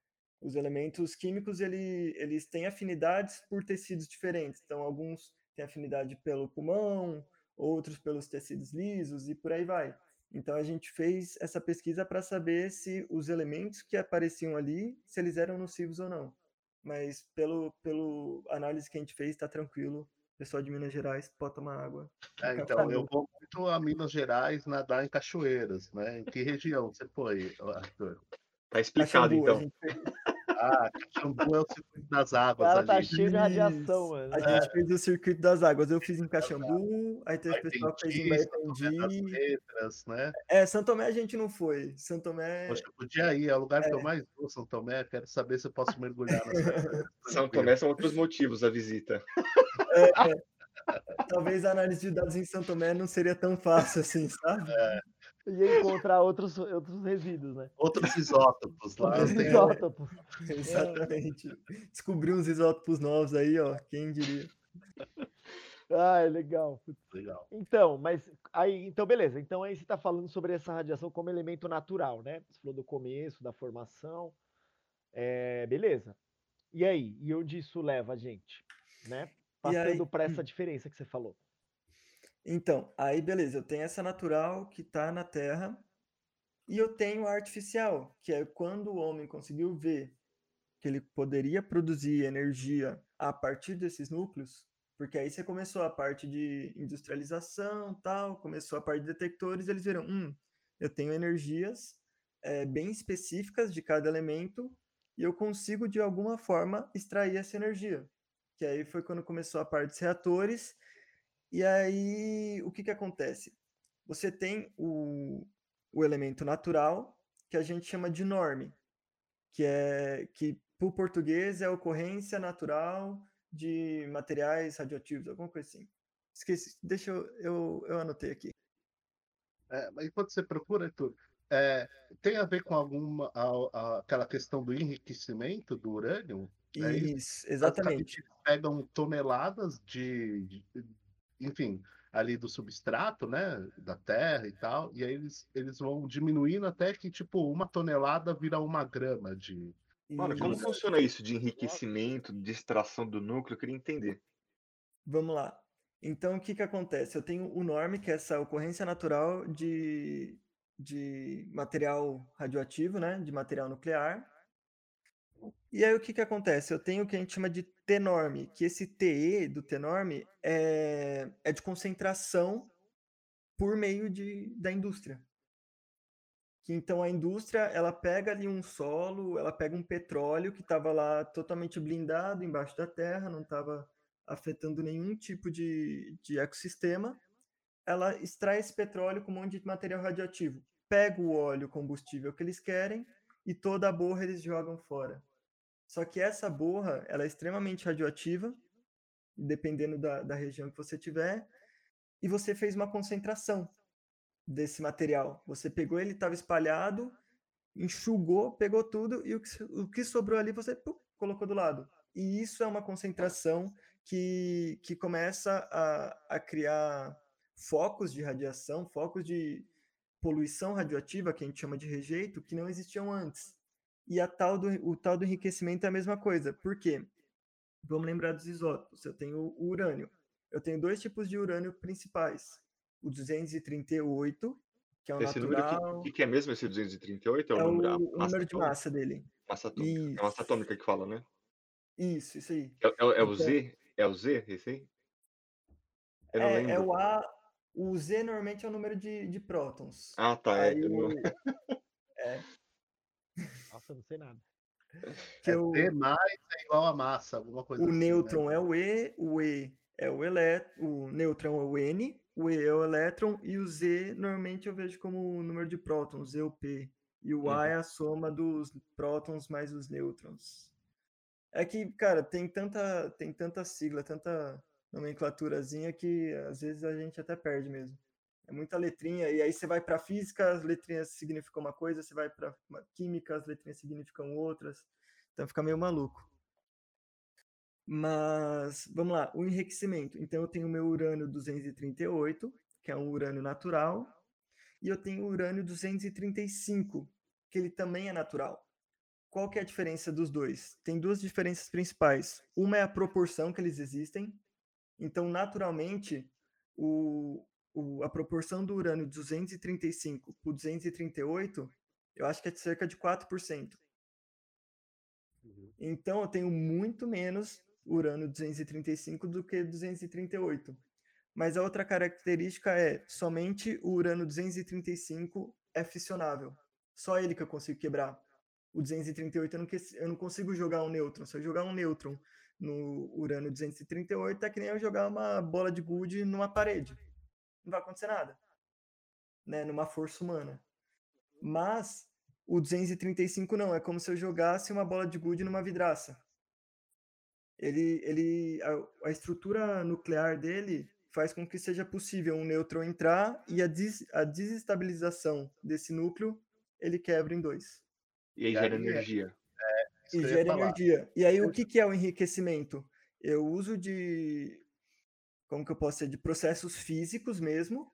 Os elementos químicos, ele, eles têm afinidades por tecidos diferentes. Então, alguns tem afinidade pelo pulmão, outros pelos tecidos lisos e por aí vai. Então a gente fez essa pesquisa para saber se os elementos que apareciam ali, se eles eram nocivos ou não. Mas pelo pelo análise que a gente fez, está tranquilo. O pessoal de Minas Gerais pode tomar água. É, então, eu vou muito a Minas Gerais nadar em cachoeiras, né? Em que região você foi, Arthur? Tá explicado, Caxambu, então. Ah, Caxambu é o circuito das águas. O cara tá cheio de radiação, mano. A é. gente fez o circuito das águas. Eu fiz em Caxambu, aí teve o pessoal que fez em Baependi. Letras, né? É, São Tomé a gente não foi. São Tomé. Poxa, eu podia ir, é o lugar é. que eu mais vou, São Tomé. Quero saber se eu posso mergulhar nessa. São Tomé são outros motivos a visita. É, é. Talvez a análise de dados em São Tomé não seria tão fácil assim, sabe? É ia encontrar outros, outros resíduos, né? Outros isótopos lá. Outros isótopos. Exatamente. Descobrir uns isótopos novos aí, ó. Quem diria? Ah, é legal. Legal. Então, mas aí, então beleza. Então aí você está falando sobre essa radiação como elemento natural, né? Você falou do começo, da formação. É, beleza. E aí? E onde isso leva a gente? né? Passando para essa hum. diferença que você falou. Então, aí beleza, eu tenho essa natural que está na Terra e eu tenho a artificial, que é quando o homem conseguiu ver que ele poderia produzir energia a partir desses núcleos, porque aí você começou a parte de industrialização, tal, começou a parte de detectores, eles viram, hum, eu tenho energias eh, bem específicas de cada elemento e eu consigo de alguma forma extrair essa energia. Que aí foi quando começou a parte dos reatores e aí, o que que acontece? Você tem o, o elemento natural, que a gente chama de norme, que é que por português é ocorrência natural de materiais radioativos, alguma coisa assim. Esqueci, deixa eu, eu, eu anotei aqui. É, mas enquanto você procura, Arthur, é, tem a ver com alguma a- a- aquela questão do enriquecimento do urânio? É isso? Exatamente. Pegam toneladas de, de- enfim, ali do substrato, né, da terra e tal, e aí eles, eles vão diminuindo até que, tipo, uma tonelada vira uma grama de... Mano, como Isso. funciona isso de enriquecimento, de extração do núcleo? Eu queria entender. Vamos lá. Então, o que que acontece? Eu tenho o norme, que é essa ocorrência natural de, de material radioativo, né? De material nuclear. E aí, o que que acontece? Eu tenho o que a gente chama de T-norme, que esse TE do T-norme é, é de concentração por meio de, da indústria. Que então a indústria, ela pega ali um solo, ela pega um petróleo que estava lá totalmente blindado embaixo da terra, não estava afetando nenhum tipo de, de ecossistema, ela extrai esse petróleo com um monte de material radioativo, pega o óleo combustível que eles querem e toda a borra eles jogam fora. Só que essa borra, ela é extremamente radioativa, dependendo da, da região que você tiver, e você fez uma concentração desse material. Você pegou ele, estava espalhado, enxugou, pegou tudo e o que, o que sobrou ali você pum, colocou do lado. E isso é uma concentração que, que começa a, a criar focos de radiação, focos de poluição radioativa, que a gente chama de rejeito, que não existiam antes. E a tal do, o tal do enriquecimento é a mesma coisa. Por quê? Vamos lembrar dos isótopos. Eu tenho o urânio. Eu tenho dois tipos de urânio principais. O 238, que é o Esse natural, o que, que é mesmo esse 238? É o é o, número, a o massa número de massa dele. Massa atômica. É massa Isso. atômica que fala, né? Isso, isso aí. É, é- é o Então- Z? É o Z, esse aí? Eu É, é o A. O Z normalmente é o número de, de prótons. Ah, tá. É, Aí eu não- eu não sei nada. que É o, D mais é igual a massa, alguma coisa o assim, né? nêutron é o E, o E é o elétron, o nêutron é o N, o E é o elétron e o Z normalmente eu vejo como o número de prótons, Z ou P. E o A é a soma dos prótons mais os nêutrons. É que, cara, tem tanta, tem tanta sigla, tanta nomenclaturazinha que às vezes a gente até perde mesmo. É muita letrinha, e aí você vai para física, as letrinhas significam uma coisa, você vai para química, as letrinhas significam outras. Então fica meio maluco. Mas, vamos lá, o enriquecimento. Então eu tenho meu urânio 238, que é um urânio natural, e eu tenho o urânio 235, que ele também é natural. Qual que é a diferença dos dois? Tem duas diferenças principais. Uma é a proporção que eles existem. Então, naturalmente, o, o- a proporção do urânio 235 por 238, eu acho que é de cerca de 4%. Uhum. Então, eu tenho muito menos urânio 235 do que 238. Mas a outra característica é somente o urânio 235 é fissionável. Só ele que eu consigo quebrar. O 238 eu não, que- eu não consigo jogar um nêutron. Se eu jogar um nêutron no urânio 238, é que nem eu jogar uma bola de gude numa parede. Não vai acontecer nada. Né? Numa força humana. Mas o 235 não, é como se eu jogasse uma bola de gude numa vidraça. Ele, ele, a, a estrutura nuclear dele faz com que seja possível um nêutron entrar e a, des, a desestabilização desse núcleo ele quebra em dois. E aí E gera é- energia. Isso E gera energia. E aí, o que, que é o enriquecimento? Eu uso de, como que eu posso dizer, de processos físicos mesmo,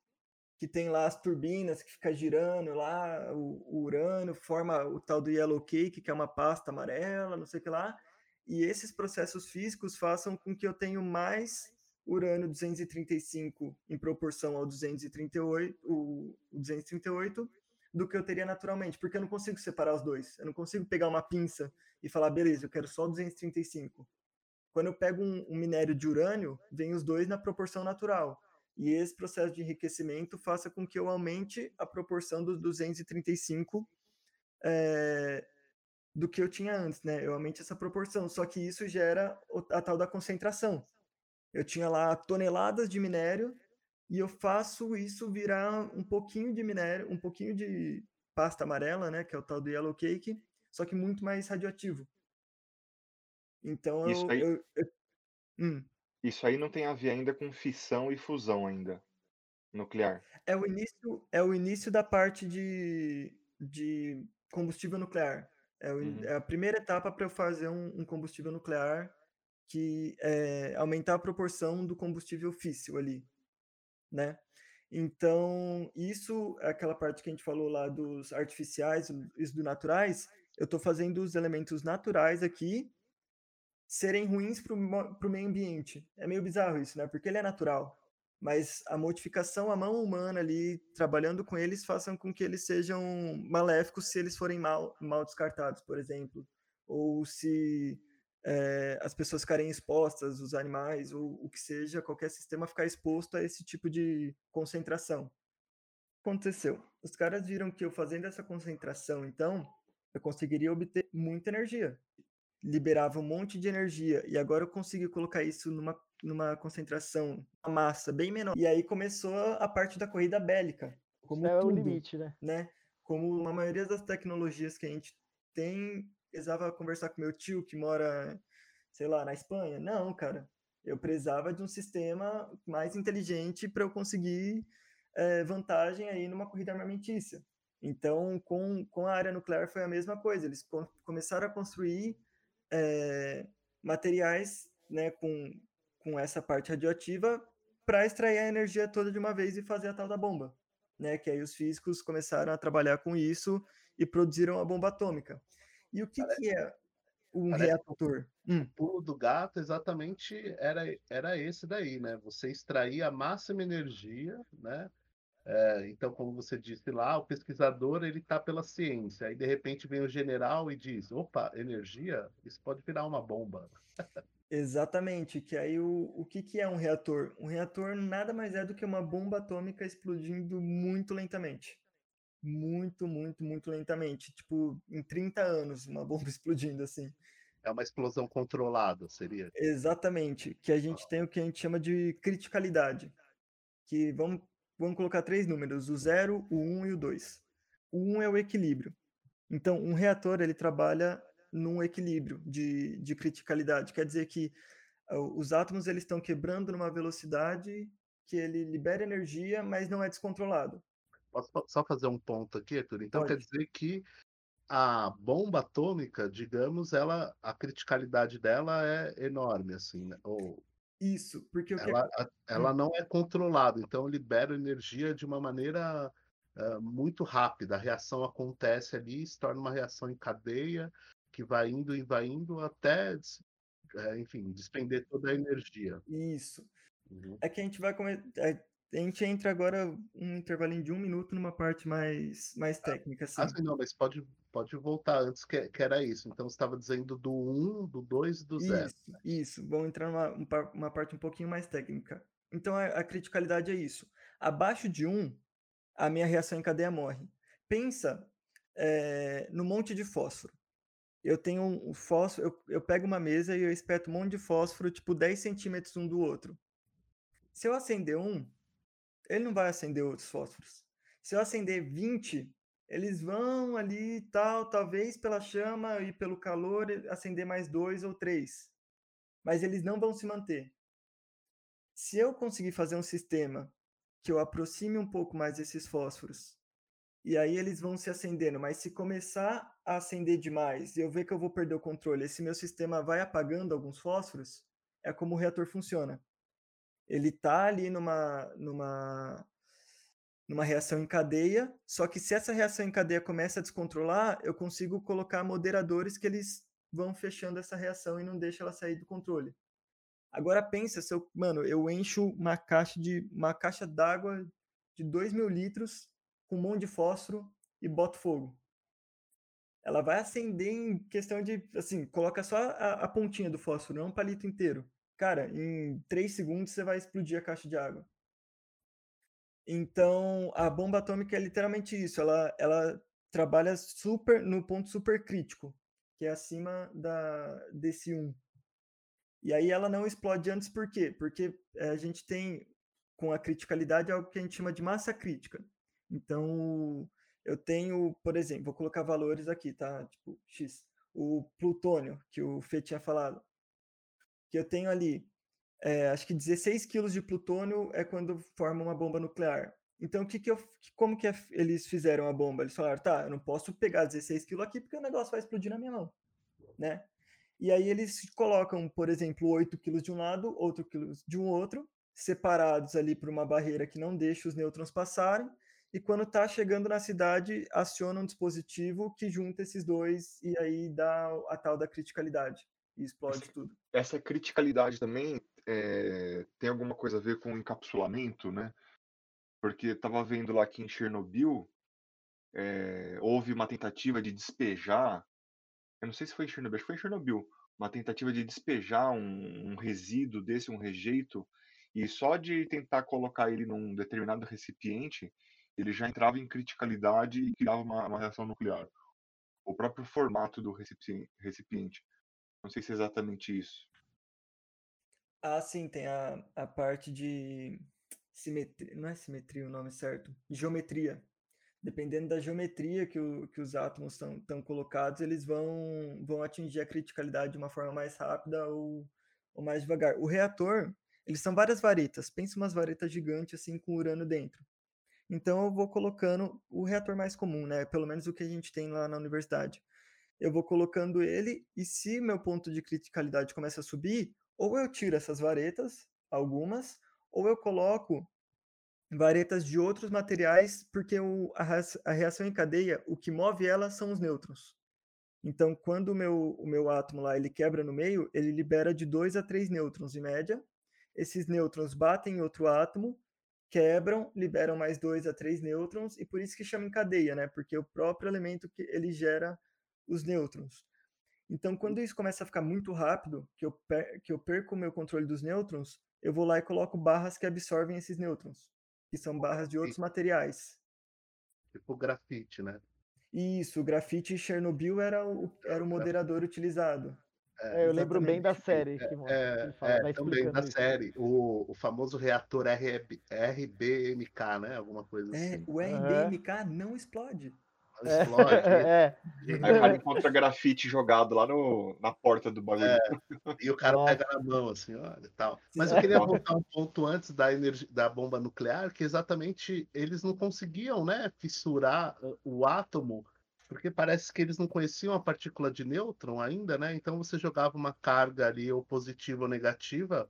que tem lá as turbinas que fica girando lá, o, o urânio, forma o tal do yellow cake, que é uma pasta amarela, não sei o que lá, e esses processos físicos façam com que eu tenha mais urânio 235 em proporção ao 238, o 238 do que eu teria naturalmente, porque eu não consigo separar os dois. Eu não consigo pegar uma pinça e falar, beleza, eu quero só 235. Quando eu pego um, um minério de urânio, vem os dois na proporção natural. E esse processo de enriquecimento faça com que eu aumente a proporção dos 235 é, do que eu tinha antes, né? Eu aumente essa proporção. Só que isso gera a tal da concentração. Eu tinha lá toneladas de minério e eu faço isso virar um pouquinho de minério, um pouquinho de pasta amarela, né? Que é o tal do yellow cake, só que muito mais radioativo. Então Isso eu, aí, eu, eu- hum. isso aí não tem a ver ainda com fissão e fusão ainda, nuclear. É o início, é o início da parte de, de combustível nuclear. É, o Uhum. é a primeira etapa para eu fazer um, um combustível nuclear que é aumentar a proporção do combustível físsil ali, né? Então, isso é aquela parte que a gente falou lá dos artificiais, os do naturais. Eu estou fazendo os elementos naturais aqui serem ruins para o meio ambiente. É meio bizarro isso, né? Porque ele é natural. Mas a modificação à mão humana ali, trabalhando com eles, façam com que eles sejam maléficos se eles forem mal, mal descartados, por exemplo. Ou se eh, as pessoas ficarem expostas, os animais, ou o que seja, qualquer sistema ficar exposto a esse tipo de concentração. Aconteceu. Os caras viram que eu fazendo essa concentração, então, eu conseguiria obter muita energia liberava um monte de energia e agora eu consegui colocar isso numa, numa concentração, uma massa bem menor. E aí começou a parte da corrida bélica, como é o tudo, limite, né? né? Como a maioria das tecnologias que a gente tem, precisava conversar com meu tio que mora, sei lá, na Espanha. Não, cara, eu precisava de um sistema mais inteligente para eu conseguir eh, vantagem aí numa corrida armamentícia. Então, com, com a área nuclear foi a mesma coisa. Eles co- começaram a construir eh, materiais né, com, com essa parte radioativa para extrair a energia toda de uma vez e fazer a tal da bomba. Né? Que aí os físicos começaram a trabalhar com isso e produziram a bomba atômica. E o que, que é um parece- reator? Hum, O pulo do gato exatamente era, era esse daí, né? Você extrair a máxima energia, né? É, então, como você disse lá, o pesquisador ele está pela ciência. Aí de repente vem o general e diz: opa, energia, isso pode virar uma bomba. Exatamente, que aí o, o que, que é um reator? Um reator nada mais é do que uma bomba atômica explodindo muito lentamente. Muito, muito, muito lentamente. Tipo, em 30 anos, uma bomba explodindo assim. É uma explosão controlada, seria? Exatamente, que a gente tem o que a gente chama de criticalidade. Que vamos, vamos colocar três números, o 0, o 1 um e o 2. O 1 um é o equilíbrio. Então, um reator ele trabalha num equilíbrio de, de criticalidade. Quer dizer que ah, os átomos eles estão quebrando numa velocidade que ele libera energia, mas não é descontrolado. Posso só fazer um ponto aqui, Arthur? Então quer Pode. dizer que a bomba atômica, digamos, ela, a criticalidade dela é enorme, assim, né? Ou Isso, porque o que ela, ela não é controlada, então libera energia de uma maneira ah, muito rápida. A reação acontece ali, se torna uma reação em cadeia que vai indo e vai indo até, eh, enfim, despender toda a energia. isso Uhum. é que a gente vai come... é, a gente entra agora um intervalinho de um minuto numa parte mais mais técnica assim. Ah, sim, não, mas pode, pode voltar antes que, que era isso. Então você estava dizendo do 1, do 2 e do 0. Isso, isso. Vamos entrar numa um uma parte um pouquinho mais técnica. Então, a, a criticalidade é isso. Abaixo de 1, a minha reação em cadeia morre. Pensa eh, no monte de fósforo. Eu tenho um, um fósforo, eu, eu pego uma mesa e eu espeto um monte de fósforo, tipo 10 centímetros um do outro. Se eu acender um, ele não vai acender outros fósforos. Se eu acender 20, eles vão ali tal, talvez pela chama e pelo calor eh, acender mais dois ou três. Mas eles não vão se manter. Se eu conseguir fazer um sistema que eu aproxime um pouco mais esses fósforos, e aí eles vão se acendendo, mas se começar a acender demais e eu ver que eu vou perder o controle, esse meu sistema vai apagando alguns fósforos, é como o reator funciona. Ele tá ali numa, numa, numa reação em cadeia, só que se essa reação em cadeia começa a descontrolar, eu consigo colocar moderadores que eles vão fechando essa reação e não deixa ela sair do controle. Agora pensa, se eu, mano, eu encho uma caixa de uma caixa d'água de 2 mil litros com um monte de fósforo e boto fogo. Ela vai acender em questão de, assim, coloca só a, a pontinha do fósforo, não um palito inteiro. Cara, em 3 segundos você vai explodir a caixa de água. Então, a bomba atômica é literalmente isso. Ela, ela trabalha super no ponto super crítico, que é acima da, desse 1. E aí ela não explode antes por quê? Porque a gente tem, com a criticalidade, algo que a gente chama de massa crítica. Então, eu tenho, por exemplo, vou colocar valores aqui, tá? Tipo, X. O plutônio, que o Fê tinha falado. Que eu tenho ali, é, acho que 16 quilos de plutônio é quando forma uma bomba nuclear. Então, que que eu, como que eles fizeram a bomba? Eles falaram, tá, eu não posso pegar 16 quilos aqui porque o negócio vai explodir na minha mão, né? E aí eles colocam, por exemplo, 8 quilos de um lado, 8 quilos de um outro, separados ali por uma barreira que não deixa os nêutrons passarem, e quando está chegando na cidade, aciona um dispositivo que junta esses dois e aí dá a tal da criticalidade e explode essa, tudo. Essa criticalidade também é, tem alguma coisa a ver com encapsulamento, né? Porque estava vendo lá que em Chernobyl é, houve uma tentativa de despejar eu não sei se foi em Chernobyl, acho que foi em Chernobyl, uma tentativa de despejar um, um resíduo desse, um rejeito, e só de tentar colocar ele num determinado recipiente, ele já entrava em criticalidade e criava uma, uma reação nuclear. O próprio formato do recipiente. Não sei se é exatamente isso. Ah, sim, tem a, a parte de simetria, não é simetria o nome certo, geometria dependendo da geometria que, o, que os átomos estão colocados, eles vão, vão atingir a criticalidade de uma forma mais rápida ou, ou mais devagar. O reator, eles são várias varetas. Pensa umas varetas gigantes assim com urânio dentro. Então eu vou colocando o reator mais comum, né? Pelo menos o que a gente tem lá na universidade. Eu vou colocando ele e se meu ponto de criticalidade começa a subir, ou eu tiro essas varetas, algumas, ou eu coloco varetas de outros materiais, porque o, a, reação em cadeia, o que move ela são os nêutrons. Então, quando o meu, o meu átomo lá ele quebra no meio, ele libera de 2 a 3 nêutrons em média. Esses nêutrons batem em outro átomo, quebram, liberam mais 2 a 3 nêutrons, e por isso que chama em cadeia, né? Porque é o próprio elemento que ele gera os nêutrons. Então, quando isso começa a ficar muito rápido, que eu, per que eu perco o meu controle dos nêutrons, eu vou lá e coloco barras que absorvem esses nêutrons que são barras de outros materiais. Tipo grafite, né? Isso, o grafite em Chernobyl era o, era o moderador utilizado. É, é eu lembro bem da série. Que, é, que fala, é, também da isso. série. O, o famoso reator RB, RBMK, né? Alguma coisa é, assim. O RBMK não explode. É, explode. É. Aí o cara encontra grafite jogado lá no, na porta do bagulho. É, e o cara Nossa. pega na mão, assim, olha, tal. Mas eu queria voltar um ponto antes da, energia, da bomba nuclear, que exatamente eles não conseguiam, né, fissurar o átomo, porque parece que eles não conheciam a partícula de nêutron ainda, né? Então você jogava uma carga ali, ou positiva ou negativa,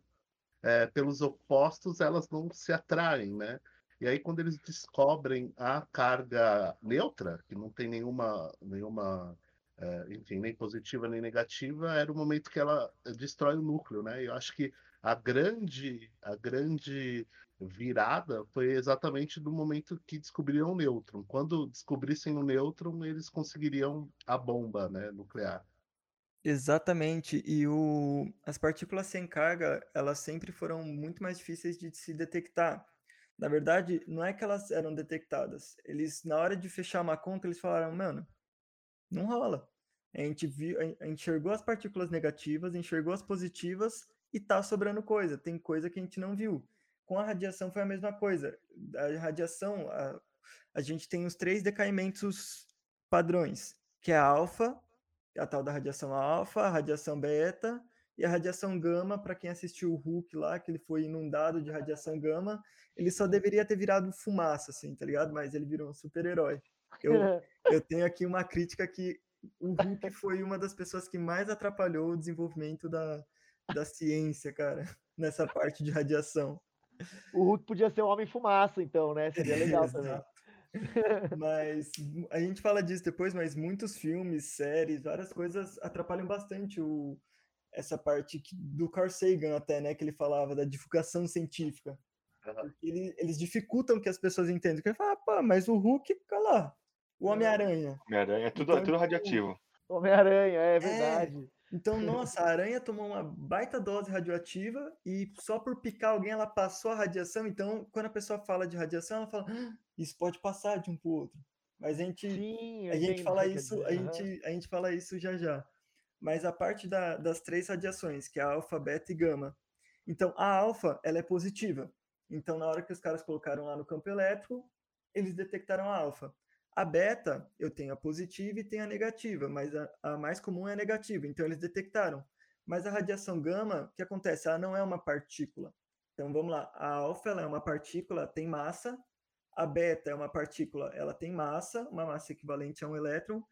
é, pelos opostos elas não se atraem, né? E aí, quando eles descobrem a carga neutra, que não tem nenhuma, nenhuma é, enfim, nem positiva nem negativa, era o momento que ela destrói o núcleo, né? Eu acho que a grande, a grande virada foi exatamente do momento que descobriram o nêutron. Quando descobrissem o nêutron, eles conseguiriam a bomba né, nuclear. Exatamente. E o... as partículas sem carga, elas sempre foram muito mais difíceis de se detectar. Na verdade, não é que elas eram detectadas. Eles, na hora de fechar uma conta, eles falaram, mano, não rola. A gente, viu, a enxergou as partículas negativas, enxergou as positivas e tá sobrando coisa. Tem coisa que a gente não viu. Com a radiação foi a mesma coisa. A radiação, a, a gente tem os três decaimentos padrões, que é a alfa, a tal da radiação alfa, a radiação beta e a radiação gama, para quem assistiu o Hulk lá, que ele foi inundado de radiação gama, ele só deveria ter virado fumaça, assim, tá ligado? Mas ele virou um super-herói. Eu, eu tenho aqui uma crítica que o Hulk foi uma das pessoas que mais atrapalhou o desenvolvimento da, da ciência, cara, nessa parte de radiação. O Hulk podia ser um homem fumaça, então, né? Seria legal também. Mas a gente fala disso depois, mas muitos filmes, séries, várias coisas atrapalham bastante o, essa parte que, do Carl Sagan até, né? Que ele falava da divulgação científica. Porque ele, eles dificultam que as pessoas entendam. Que ele fala, ah, pá, mas o Hulk, fica lá. O Homem-Aranha. Homem-Aranha é tudo, é Então, tudo radiativo. Homem-Aranha, é verdade. Então, nossa, a aranha tomou uma baita dose radioativa e só por picar alguém ela passou a radiação. Então, quando a pessoa fala de radiação, ela fala, "Ah, isso pode passar de um pro outro. Mas a gente, Sim, a gente o fala isso, a gente, a gente fala isso já já. Mas a parte da- das três radiações, que é a alfa, beta e gama. Então, a alfa, ela é positiva. Então, na hora que os caras colocaram lá no campo elétrico, eles detectaram a alfa. A beta, eu tenho a positiva e tenho a negativa, mas a, a mais comum é a negativa, então eles detectaram. Mas a radiação gama, o que acontece? Ela não é uma partícula. Então vamos lá, a alfa é uma partícula, tem massa, a beta é uma partícula, ela tem massa, uma massa equivalente a um elétron,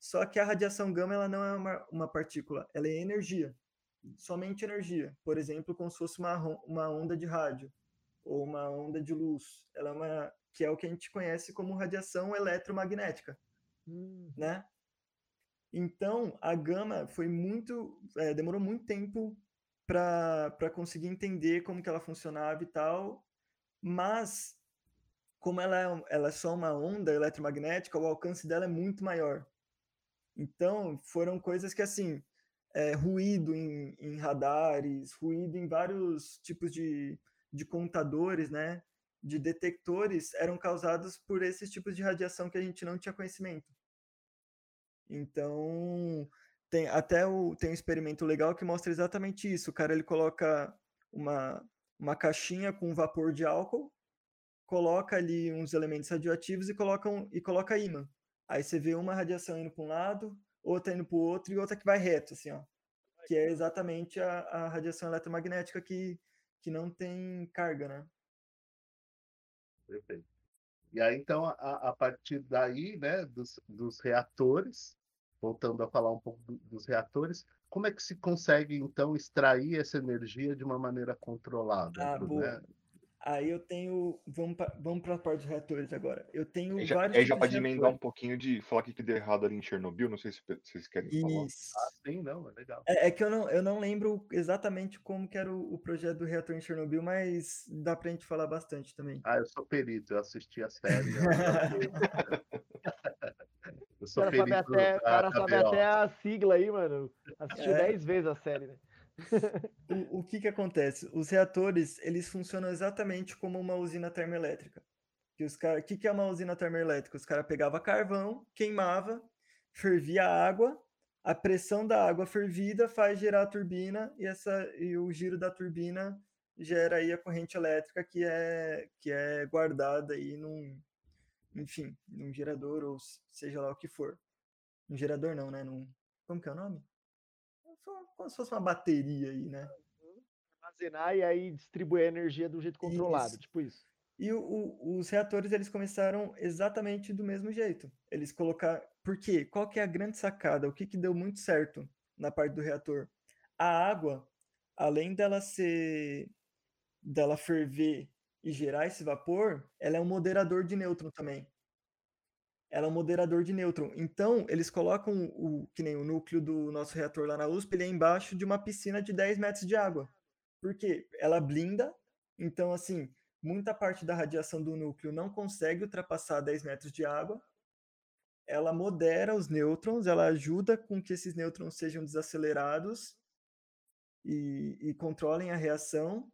só que a radiação gama ela não é uma, uma partícula, ela é energia, somente energia. Por exemplo, como se fosse uma, uma onda de rádio ou uma onda de luz. Ela é uma, que é o que a gente conhece como radiação eletromagnética Hum, né? Então, a gama foi muito, eh, demorou muito tempo para para conseguir entender como que ela funcionava e tal, mas como ela é, ela é só uma onda eletromagnética, o alcance dela é muito maior. Então, foram coisas que, assim, eh, ruído em, em radares, ruído em vários tipos de, de computadores, né? De detectores, eram causados por esses tipos de radiação que a gente não tinha conhecimento. Então, tem até o, tem um experimento legal que mostra exatamente isso. O cara ele coloca uma, uma caixinha com vapor de álcool, coloca ali uns elementos radioativos e coloca, um, e coloca ímã. Aí você vê uma radiação indo para um lado, outra indo para o outro e outra que vai reto, assim, ó. Que é exatamente a, a radiação eletromagnética que, que não tem carga, né? Perfeito. E aí, então, a, a partir daí, né, dos, dos reatores, voltando a falar um pouco do- dos reatores, como é que se consegue, então, extrair essa energia de uma maneira controlada? Ah, Bruno, boa. né? Aí eu tenho. Vamos para vamos a parte dos reatores agora. Eu tenho já, vários aí já pode emendar um pouquinho de falar o que que deu errado ali em Chernobyl. Não sei se vocês querem falar. Isso. Ah, sim, não, é legal. É, é que eu não, eu não lembro exatamente como que era o, o projeto do reator em Chernobyl, mas dá pra gente falar bastante também. Ah, eu sou perito, eu assisti a série. eu Eu O sou cara sabe perito até, o cara sabe até a sigla aí, mano. Assistiu É. 10 vezes a série, né? O, o que que acontece? Os reatores, eles funcionam exatamente como uma usina termoelétrica. Que os cara, que que é uma usina termoelétrica? Os caras pegavam carvão, queimava, fervia a água, a pressão da água fervida faz girar a turbina e, essa, e o giro da turbina gera aí a corrente elétrica que é, que é guardada aí num, enfim, num gerador ou seja lá o que for. Um gerador não, né? Num, como que é o nome? Como se fosse uma bateria aí, né? Armazenar e aí distribuir a energia do jeito controlado, Isso. tipo isso. E o- o- os reatores eles começaram exatamente do mesmo jeito. Eles colocaram. Por quê? Qual que é a grande sacada? O que, que deu muito certo na parte do reator? A água, além dela ser. dela ferver e gerar esse vapor, ela é um moderador de nêutron também. Ela é um moderador de nêutron. Então, eles colocam o que nem o núcleo do nosso reator lá na USP, ele é embaixo de uma piscina de 10 metros de água. Por quê? Ela blinda. Então, assim, muita parte da radiação do núcleo não consegue ultrapassar 10 metros de água. Ela modera os nêutrons, ela ajuda com que esses nêutrons sejam desacelerados e, e controlem a reação.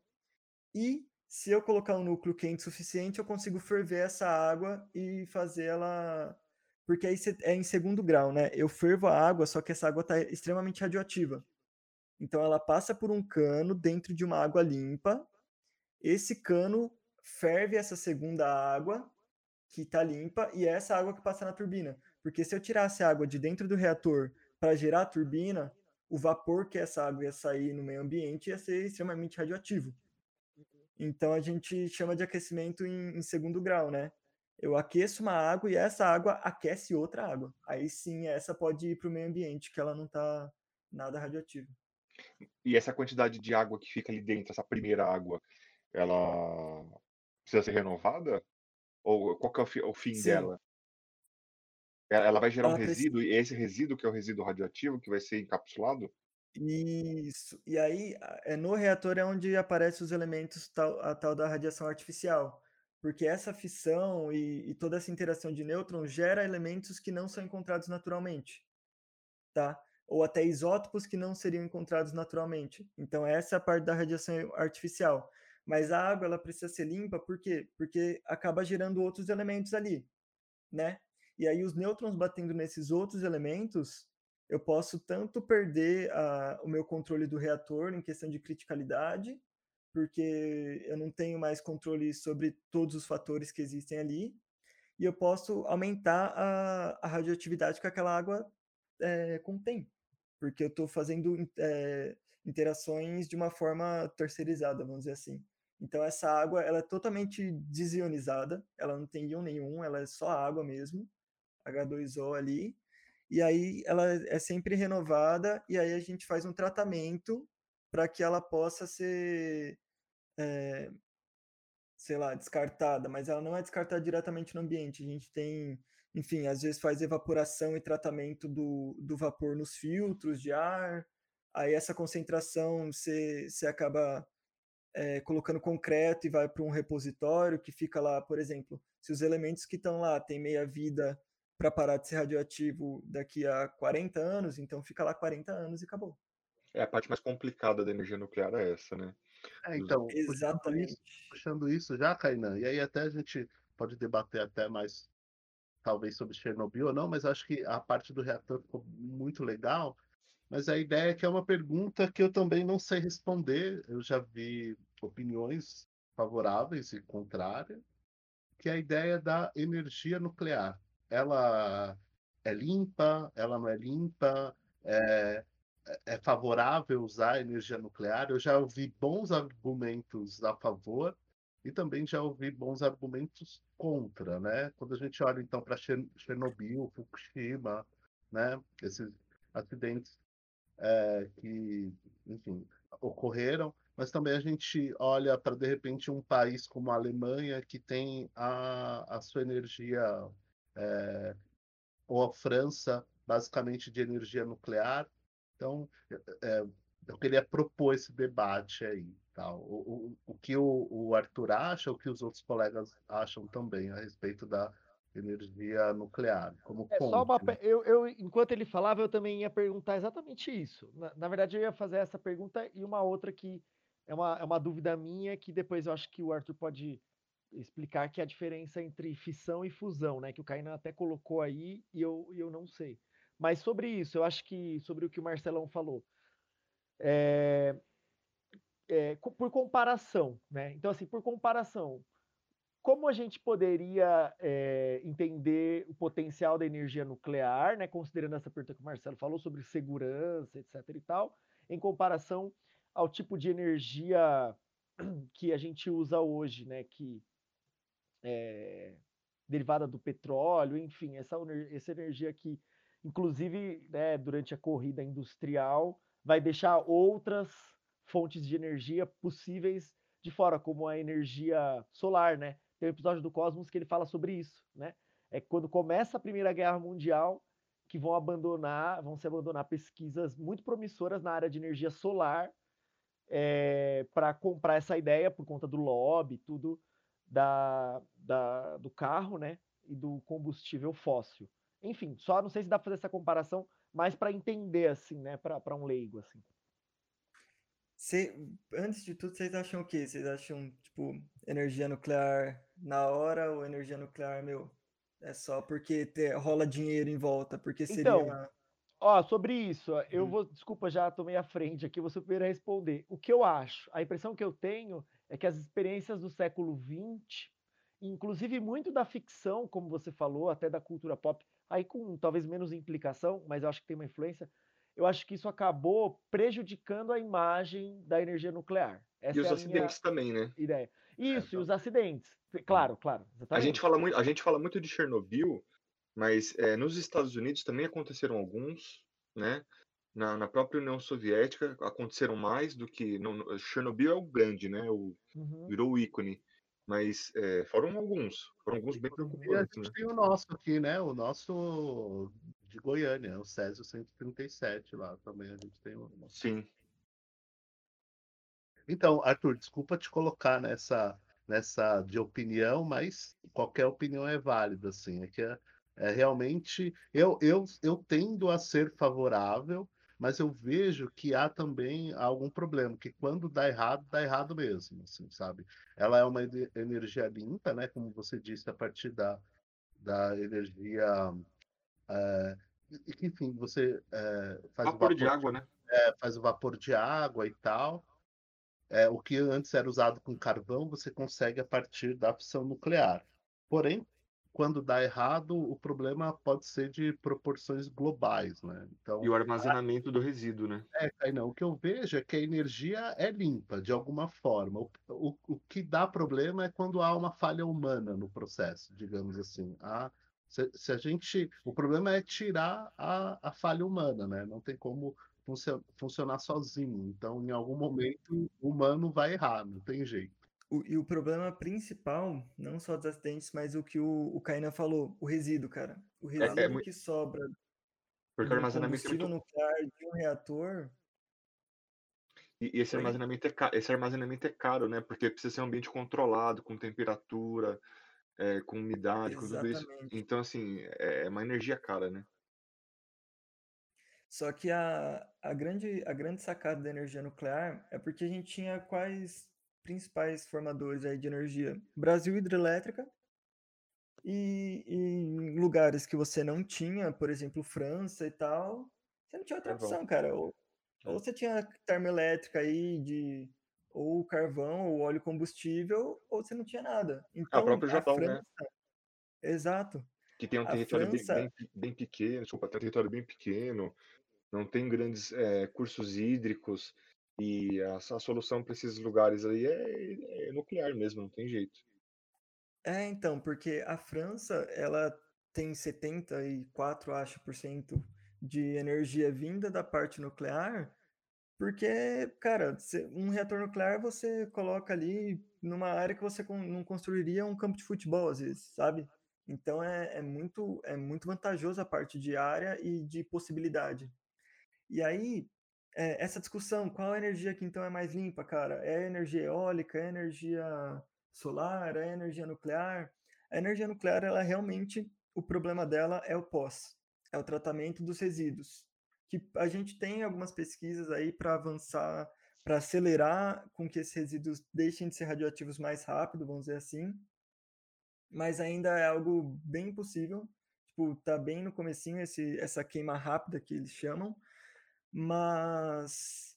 E se eu colocar um núcleo quente suficiente, eu consigo ferver essa água e fazer ela. Porque aí é em segundo grau, né? Eu fervo a água, só que essa água está extremamente radioativa. Então ela passa por um cano dentro de uma água limpa. Esse cano ferve essa segunda água que está limpa e é essa água que passa na turbina. Porque se eu tirasse a água de dentro do reator para gerar a turbina, o vapor que essa água ia sair no meio ambiente ia ser extremamente radioativo. Então a gente chama de aquecimento em, em segundo grau, né? Eu aqueço uma água e essa água aquece outra água. Aí sim, essa pode ir para o meio ambiente, que ela não está nada radioativa. E essa quantidade de água que fica ali dentro, essa primeira água, ela precisa ser renovada? Ou qual que é o, fi- o fim Sim. dela? Ela vai gerar um Ela preci- resíduo, e é esse resíduo que é o resíduo radioativo que vai ser encapsulado? Isso. E aí, é no reator é onde aparecem os elementos tal, a tal da radiação artificial. Porque essa fissão e, e toda essa interação de nêutrons gera elementos que não são encontrados naturalmente, tá? Ou até isótopos que não seriam encontrados naturalmente. Então, essa é a parte da radiação artificial. Mas a água, ela precisa ser limpa, por quê? Porque acaba gerando outros elementos ali, né? E aí, os nêutrons batendo nesses outros elementos, eu posso tanto perder a- o meu controle do reator em questão de criticalidade, porque eu não tenho mais controle sobre todos os fatores que existem ali, e eu posso aumentar a, a radioatividade que aquela água eh, contém, porque eu estou fazendo eh, interações de uma forma terceirizada, vamos dizer assim. Então essa água ela é totalmente desionizada, ela não tem íon nenhum, ela é só água mesmo, H2O ali, e aí ela é sempre renovada, e aí a gente faz um tratamento para que ela possa ser, eh, sei lá, descartada, mas ela não é descartada diretamente no ambiente. A gente tem, enfim, às vezes faz evaporação e tratamento do, do vapor nos filtros de ar, aí essa concentração você, você acaba eh, colocando concreto e vai para um repositório que fica lá, por exemplo, se os elementos que estão lá têm meia vida para parar de ser radioativo daqui a 40 anos, então fica lá 40 anos e acabou. É a parte mais complicada da energia nuclear é essa, né? É, então, puxando Exatamente. isso, puxando isso já, Kainan, e aí até a gente pode debater até mais, talvez, sobre Chernobyl ou não, mas acho que a parte do reator ficou muito legal. Mas a ideia é que é uma pergunta que eu também não sei responder. Eu já vi opiniões favoráveis e contrárias, que é a ideia da energia nuclear. Ela é limpa, ela não é limpa, é, é favorável usar energia nuclear. Eu já ouvi bons argumentos a favor e também já ouvi bons argumentos contra, né? Quando a gente olha então para Chernobyl, Fukushima, né? Esses acidentes é, que, enfim, ocorreram, mas também a gente olha para de repente um país como a Alemanha que tem a, a sua energia é, ou a França basicamente de energia nuclear. Então, é, eu queria propor esse debate aí. Tá? O, o, o que o, o Arthur acha, o que os outros colegas acham também a respeito da energia nuclear, como É, só uma, né? eu, eu, enquanto ele falava, eu também ia perguntar exatamente isso. Na, na verdade, eu ia fazer essa pergunta e uma outra que é uma, é uma dúvida minha, que depois eu acho que o Arthur pode explicar, que é a diferença entre fissão e fusão, né? Que o Kainan até colocou aí e eu, eu não sei. Mas sobre isso, eu acho que sobre o que o Marcelão falou. É, é, por comparação, né? Então, assim, por comparação, como a gente poderia eh, entender o potencial da energia nuclear, né, considerando essa pergunta que o Marcelo falou sobre segurança, etc. e tal, em comparação ao tipo de energia que a gente usa hoje, né, que é derivada do petróleo, enfim, essa, essa energia que, inclusive, né, durante a corrida industrial, vai deixar outras fontes de energia possíveis de fora, como a energia solar, né? Tem um episódio do Cosmos que ele fala sobre isso, né? É quando começa a Primeira Guerra Mundial que vão abandonar, vão se abandonar pesquisas muito promissoras na área de energia solar para comprar essa ideia por conta do lobby, tudo da, da, do carro, né? E do combustível fóssil. Enfim, só não sei se dá para fazer essa comparação, mas para entender assim, né? Para um leigo assim. Cê- antes de tudo, vocês acham o quê? Vocês acham, tipo, energia nuclear na hora ou energia nuclear, meu, é só porque te- rola dinheiro em volta? Porque Então, seria. Ó, sobre isso, eu Hum. vou, desculpa, já tomei a frente aqui, vou a responder. O que eu acho, a impressão que eu tenho é que as experiências do século XX, inclusive muito da ficção, como você falou, até da cultura pop, aí com talvez menos implicação, mas eu acho que tem uma influência, eu acho que isso acabou prejudicando a imagem da energia nuclear. Essa E os é acidentes também, né? ideia. Isso, e os também. acidentes. Claro, claro, A gente fala muito, a gente fala muito de Chernobyl, mas eh, nos Estados Unidos também aconteceram alguns, né? Na, na própria União Soviética aconteceram mais do que no, no- Chernobyl é o grande, né? O, Uhum. virou o ícone. Mas é, foram alguns, foram alguns bem E a preocupantes, gente né? tem o nosso aqui, né? O nosso de Goiânia, o Césio 137 lá também. A gente tem o nosso. Sim. Então, Arthur, desculpa te colocar nessa, nessa de opinião, mas qualquer opinião é válida, assim. É que é, é realmente eu, eu, eu tendo a ser favorável, mas eu vejo que há também algum problema, que quando dá errado, dá errado mesmo, assim, sabe? Ela é uma ene- energia limpa, né? Como você disse, a partir da, da energia. que, enfim, você eh, faz o Vapor de vapor água, né? é, faz o vapor de água e tal. É, o que antes era usado com carvão, você consegue a partir da fissão nuclear. Porém, quando dá errado, o problema pode ser de proporções globais, né? Então, E o armazenamento do resíduo, né? é, Kainan, o que eu vejo é que a energia é limpa, de alguma forma. O, o, o que dá problema é quando há uma falha humana no processo, digamos assim. A, se, se a gente, o problema é tirar a, a falha humana, né? Não tem como funcio- funcionar sozinho. Então, em algum momento, o humano vai errar, não tem jeito. O- e o problema principal, não só dos acidentes, mas o que o, o Kainan falou, o resíduo, cara. O é resíduo mui- que sobra Porque o armazenamento é muito. nuclear de um reator, E e esse armazenamento é, ca- esse armazenamento é caro, né? Porque precisa ser um ambiente controlado, com temperatura, é, com umidade, com tudo isso. exatamente. Então, assim, é é uma energia cara, né? Só que a, a grande, a grande sacada da energia nuclear é porque a gente tinha quais principais formadores aí de energia? Brasil Hidrelétrica e, e em lugares que você não tinha, por exemplo, França e tal, você não tinha outra Carvão. opção, cara. Ou, É. ou você tinha termoelétrica aí de ou carvão ou óleo combustível, ou você não tinha nada. Ah, o Então, próprio a Japão, né? França, exato. Que tem um A território bem, França, bem, pe- bem pequeno, desculpa, tem um território bem pequeno, não tem grandes é, cursos hídricos, e a, a solução para esses lugares aí é, é nuclear mesmo, não tem jeito. É, então, porque a França, ela tem 74, acho, por cento de energia vinda da parte nuclear, porque, cara, um reator nuclear você coloca ali numa área que você não construiria um campo de futebol, às vezes, sabe? Então é, é muito, é muito vantajoso a parte de área e de possibilidade. E aí, é, essa discussão, qual a energia que então é mais limpa, cara? É a energia eólica, é a energia solar, é a energia nuclear? A energia nuclear, ela realmente, o problema dela é o pós, é o tratamento dos resíduos. Que a gente tem algumas pesquisas aí para avançar, para acelerar com que esses resíduos deixem de ser radioativos mais rápido, vamos dizer assim, mas ainda é algo bem possível. Tipo, tá bem no comecinho esse, essa queima rápida que eles chamam, mas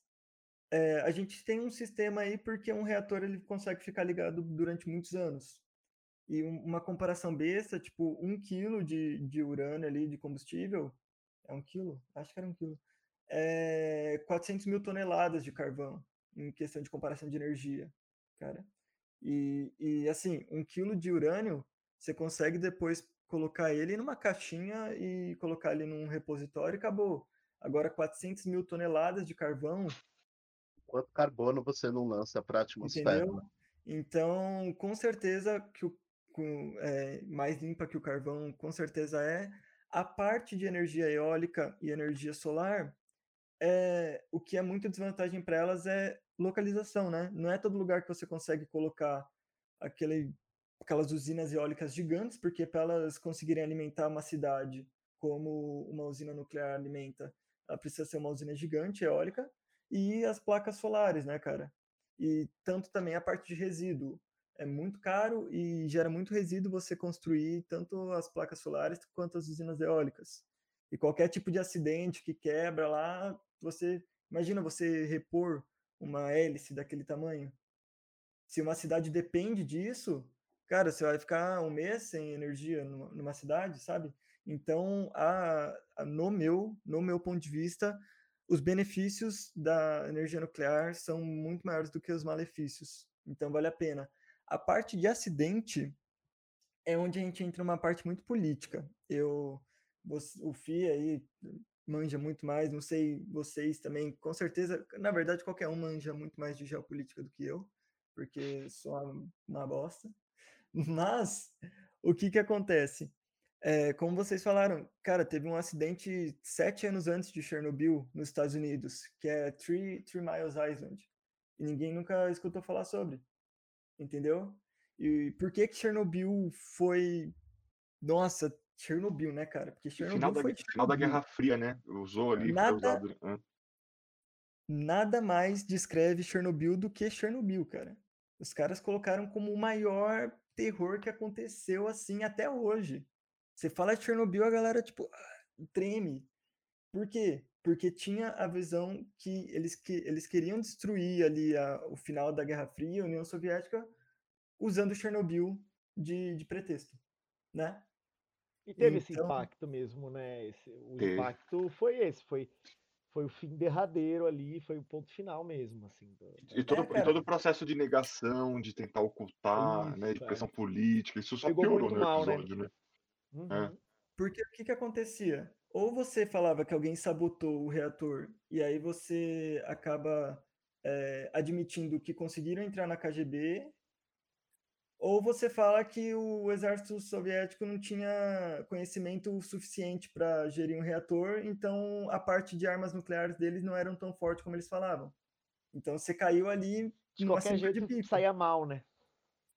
é, a gente tem um sistema aí porque um reator ele consegue ficar ligado durante muitos anos. E um- uma comparação besta, tipo, um quilo de, de urânio ali, de combustível, é um quilo? Acho que era um quilo. É 400 mil toneladas de carvão, em questão de comparação de energia, cara. E, e assim, um quilo de urânio, você consegue depois colocar ele numa caixinha e colocar ele num repositório e acabou. Agora, 400 mil toneladas de carvão, Quanto carbono você não lança para a atmosfera? entendeu? Então, com certeza que o com, é, mais limpa que o carvão, com certeza é. A parte de energia eólica e energia solar, é, o que é muito desvantagem para elas é localização, né? Não é todo lugar que você consegue colocar aquele, aquelas usinas eólicas gigantes, porque para elas conseguirem alimentar uma cidade como uma usina nuclear alimenta, precisa ser uma usina gigante eólica e as placas solares, né, cara? E tanto também a parte de resíduo. É muito caro e gera muito resíduo você construir tanto as placas solares quanto as usinas eólicas. E qualquer tipo de acidente que quebra lá, você imagina você repor uma hélice daquele tamanho. Se uma cidade depende disso, cara, você vai ficar um mês sem energia numa, cidade, sabe? Então, a, a- no meu, no meu ponto de vista, os benefícios da energia nuclear são muito maiores do que os malefícios. Então, vale a pena. A parte de acidente é onde a gente entra numa parte muito política. Eu, você- o FI aí manja muito mais, não sei vocês também, com certeza, na verdade qualquer um manja muito mais de geopolítica do que eu, porque sou uma, uma bosta. Mas o que que acontece? É, como vocês falaram, cara, teve um acidente sete anos antes de Chernobyl, nos Estados Unidos, que é Three, Three Miles Island. E ninguém nunca escutou falar sobre. Entendeu? E por que que Chernobyl foi. Nossa, Chernobyl, né, cara? Porque Chernobyl Final da, foi final da Chernobyl. Guerra Fria, né? Usou ali, Nada, ah. nada mais descreve Chernobyl do que Chernobyl, cara. Os caras colocaram como o maior terror que aconteceu assim até hoje. Você fala de Chernobyl, a galera, tipo, treme. Por quê? Porque tinha a visão que eles, que, eles queriam destruir ali a- o final da Guerra Fria, a União Soviética, usando Chernobyl de, de pretexto, né? E teve esse Então, impacto mesmo, né? Esse- o Teve. impacto foi esse, foi, foi o fim derradeiro ali, foi o ponto final mesmo, assim. do- E todo, é, e todo o processo de negação, de tentar ocultar, né? De Isso, é. pressão política, isso só Pegou piorou no mal, né? episódio, né? É. Uhum. porque o que que acontecia? Ou você falava que alguém sabotou o reator e aí você acaba é, admitindo que conseguiram entrar na KGB, ou você fala que o exército soviético não tinha conhecimento suficiente para gerir um reator, então a parte de armas nucleares deles não eram tão forte como eles falavam. Então você caiu ali De qualquer de jeito bico. saía mal, né?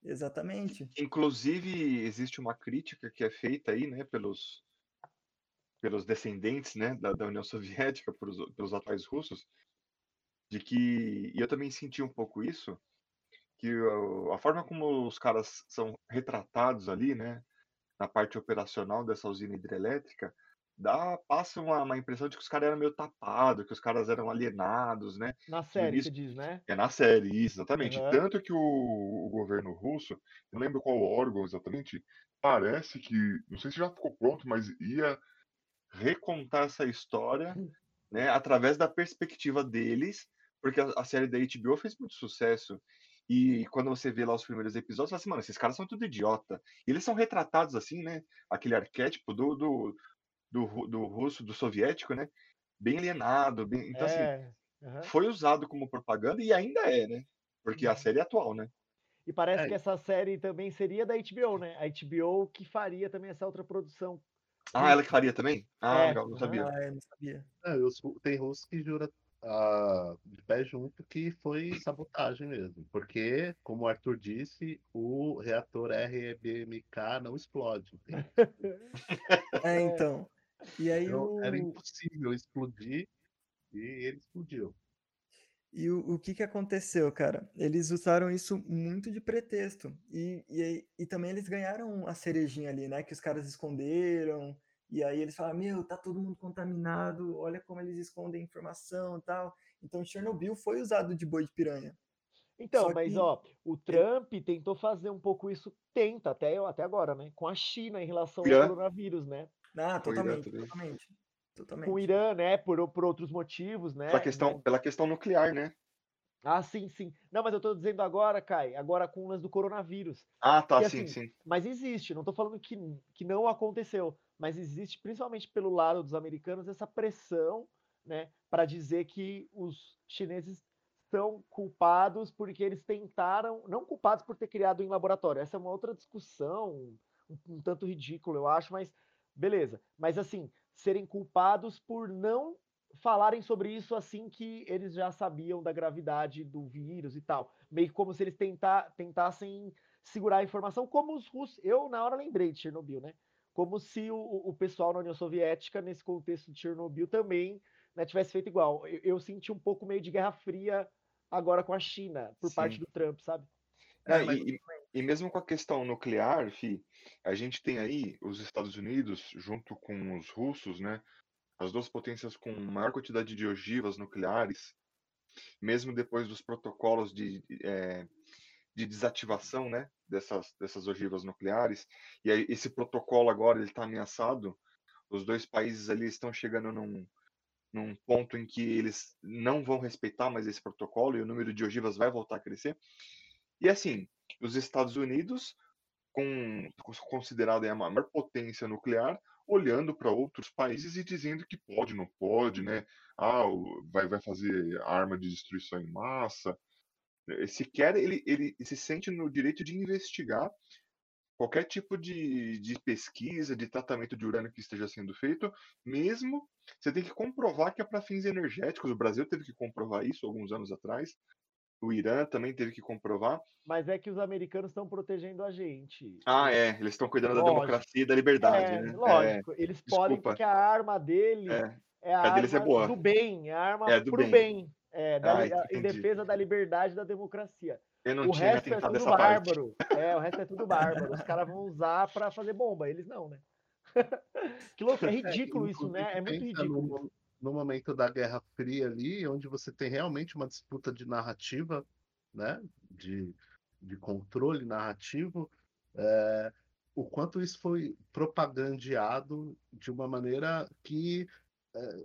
Exatamente. Inclusive, existe uma crítica que é feita aí, né, pelos, pelos descendentes, né, da, da União Soviética, pelos, pelos atuais russos, de que, e eu também senti um pouco isso, que a forma como os caras são retratados ali, né, na parte operacional dessa usina hidrelétrica, dá, passa uma, uma impressão de que os caras eram meio tapados, que os caras eram alienados, né? Na série, você diz, né? é na série, isso, exatamente. Aham. Tanto que o, o governo russo, não lembro qual órgão exatamente, parece que, não sei se já ficou pronto, mas ia recontar essa história, né, através da perspectiva deles, porque a, a série da HBO fez muito sucesso. E quando você vê lá os primeiros episódios, você fala assim, mano, esses caras são tudo idiota. E eles são retratados assim, né? Aquele arquétipo do, do, do, do russo, do soviético, né? Bem alienado, bem... Então, assim, É. aham. foi usado como propaganda e ainda é, né? Porque a Uhum. série é atual, né? E parece É, que essa série também seria da HBO, né? A HBO que faria também essa outra produção Ah, ela que faria também? Ah, É, legal, não sabia. Ah, eu não sabia. é, tem russo que jura ah, de pé junto que foi sabotagem mesmo. Porque, como o Arthur disse, o reator RBMK não explode. É, É. então. E aí Então era o, impossível explodir e ele explodiu. E o, o que que aconteceu, cara? Eles usaram isso muito de pretexto. E, e, e também eles ganharam a cerejinha ali, né? Que os caras esconderam. E aí eles falaram, meu, tá todo mundo contaminado, olha como eles escondem informação e tal. Então Chernobyl foi usado de boi de piranha. Então, Só mas que ó, o Trump tentou fazer um pouco isso, tenta até, até agora, né? Com a China em relação ao coronavírus, né? Ah, totalmente, também. totalmente. Com o Totalmente. Irã, né? Por, por outros motivos, Pela né? questão, né? pela questão nuclear, né? Ah, sim, sim. Não, mas eu tô dizendo agora, Kai, agora com o lance do coronavírus. Ah, tá, Que sim, assim, sim. mas existe, não tô falando que, que não aconteceu, mas existe principalmente pelo lado dos americanos essa pressão, né, para dizer que os chineses são culpados porque eles tentaram, não culpados por ter criado em laboratório. Essa é uma outra discussão, um, um tanto ridícula, eu acho, mas beleza. Mas assim, serem culpados por não falarem sobre isso assim que eles já sabiam da gravidade do vírus e tal. Meio que como se eles tentar, tentassem segurar a informação, como os russos. Eu, na hora, lembrei de Chernobyl, né? Como se o, o pessoal na União Soviética, nesse contexto de Chernobyl, também né, tivesse feito igual. Eu, eu senti um pouco meio de Guerra Fria agora com a China, por parte Sim. do Trump, sabe? É, É, mas e, e- mesmo com a questão nuclear, fi, a gente tem aí os Estados Unidos junto com os russos, né? As duas potências com maior quantidade de ogivas nucleares, mesmo depois dos protocolos de, eh, de desativação, né? Dessas, dessas ogivas nucleares. E aí esse protocolo agora está ameaçado. Os dois países ali estão chegando num, num ponto em que eles não vão respeitar mais esse protocolo e o número de ogivas vai voltar a crescer. E assim, os Estados Unidos, com, considerado aí a maior potência nuclear, olhando para outros países e dizendo que pode, não pode, né? Ah, vai, vai fazer arma de destruição em massa. sequer ele, ele se sente no direito de investigar qualquer tipo de, de pesquisa, de tratamento de urânio que esteja sendo feito, mesmo você tem que comprovar que é para fins energéticos. O Brasil teve que comprovar isso alguns anos atrás. O Irã também teve que comprovar. Mas é que os americanos estão protegendo a gente. Ah, é. Eles estão cuidando lógico. da democracia e da liberdade, é, né? Lógico. É. Eles podem, Desculpa. porque a arma dele É. é a A deles é arma boa. do bem, é a arma É, do pro bem. bem. É, da, Ah, li- em defesa da liberdade e da democracia. Eu não o tinha resto é tudo essa parte. bárbaro. É, o resto é tudo bárbaro. Os caras vão usar pra fazer bomba, eles não, né? que louco, é ridículo isso, né? É muito ridículo. No, momento da Guerra Fria ali, onde você tem realmente uma disputa de narrativa, né? De, de controle narrativo, é, o quanto isso foi propagandeado de uma maneira que é,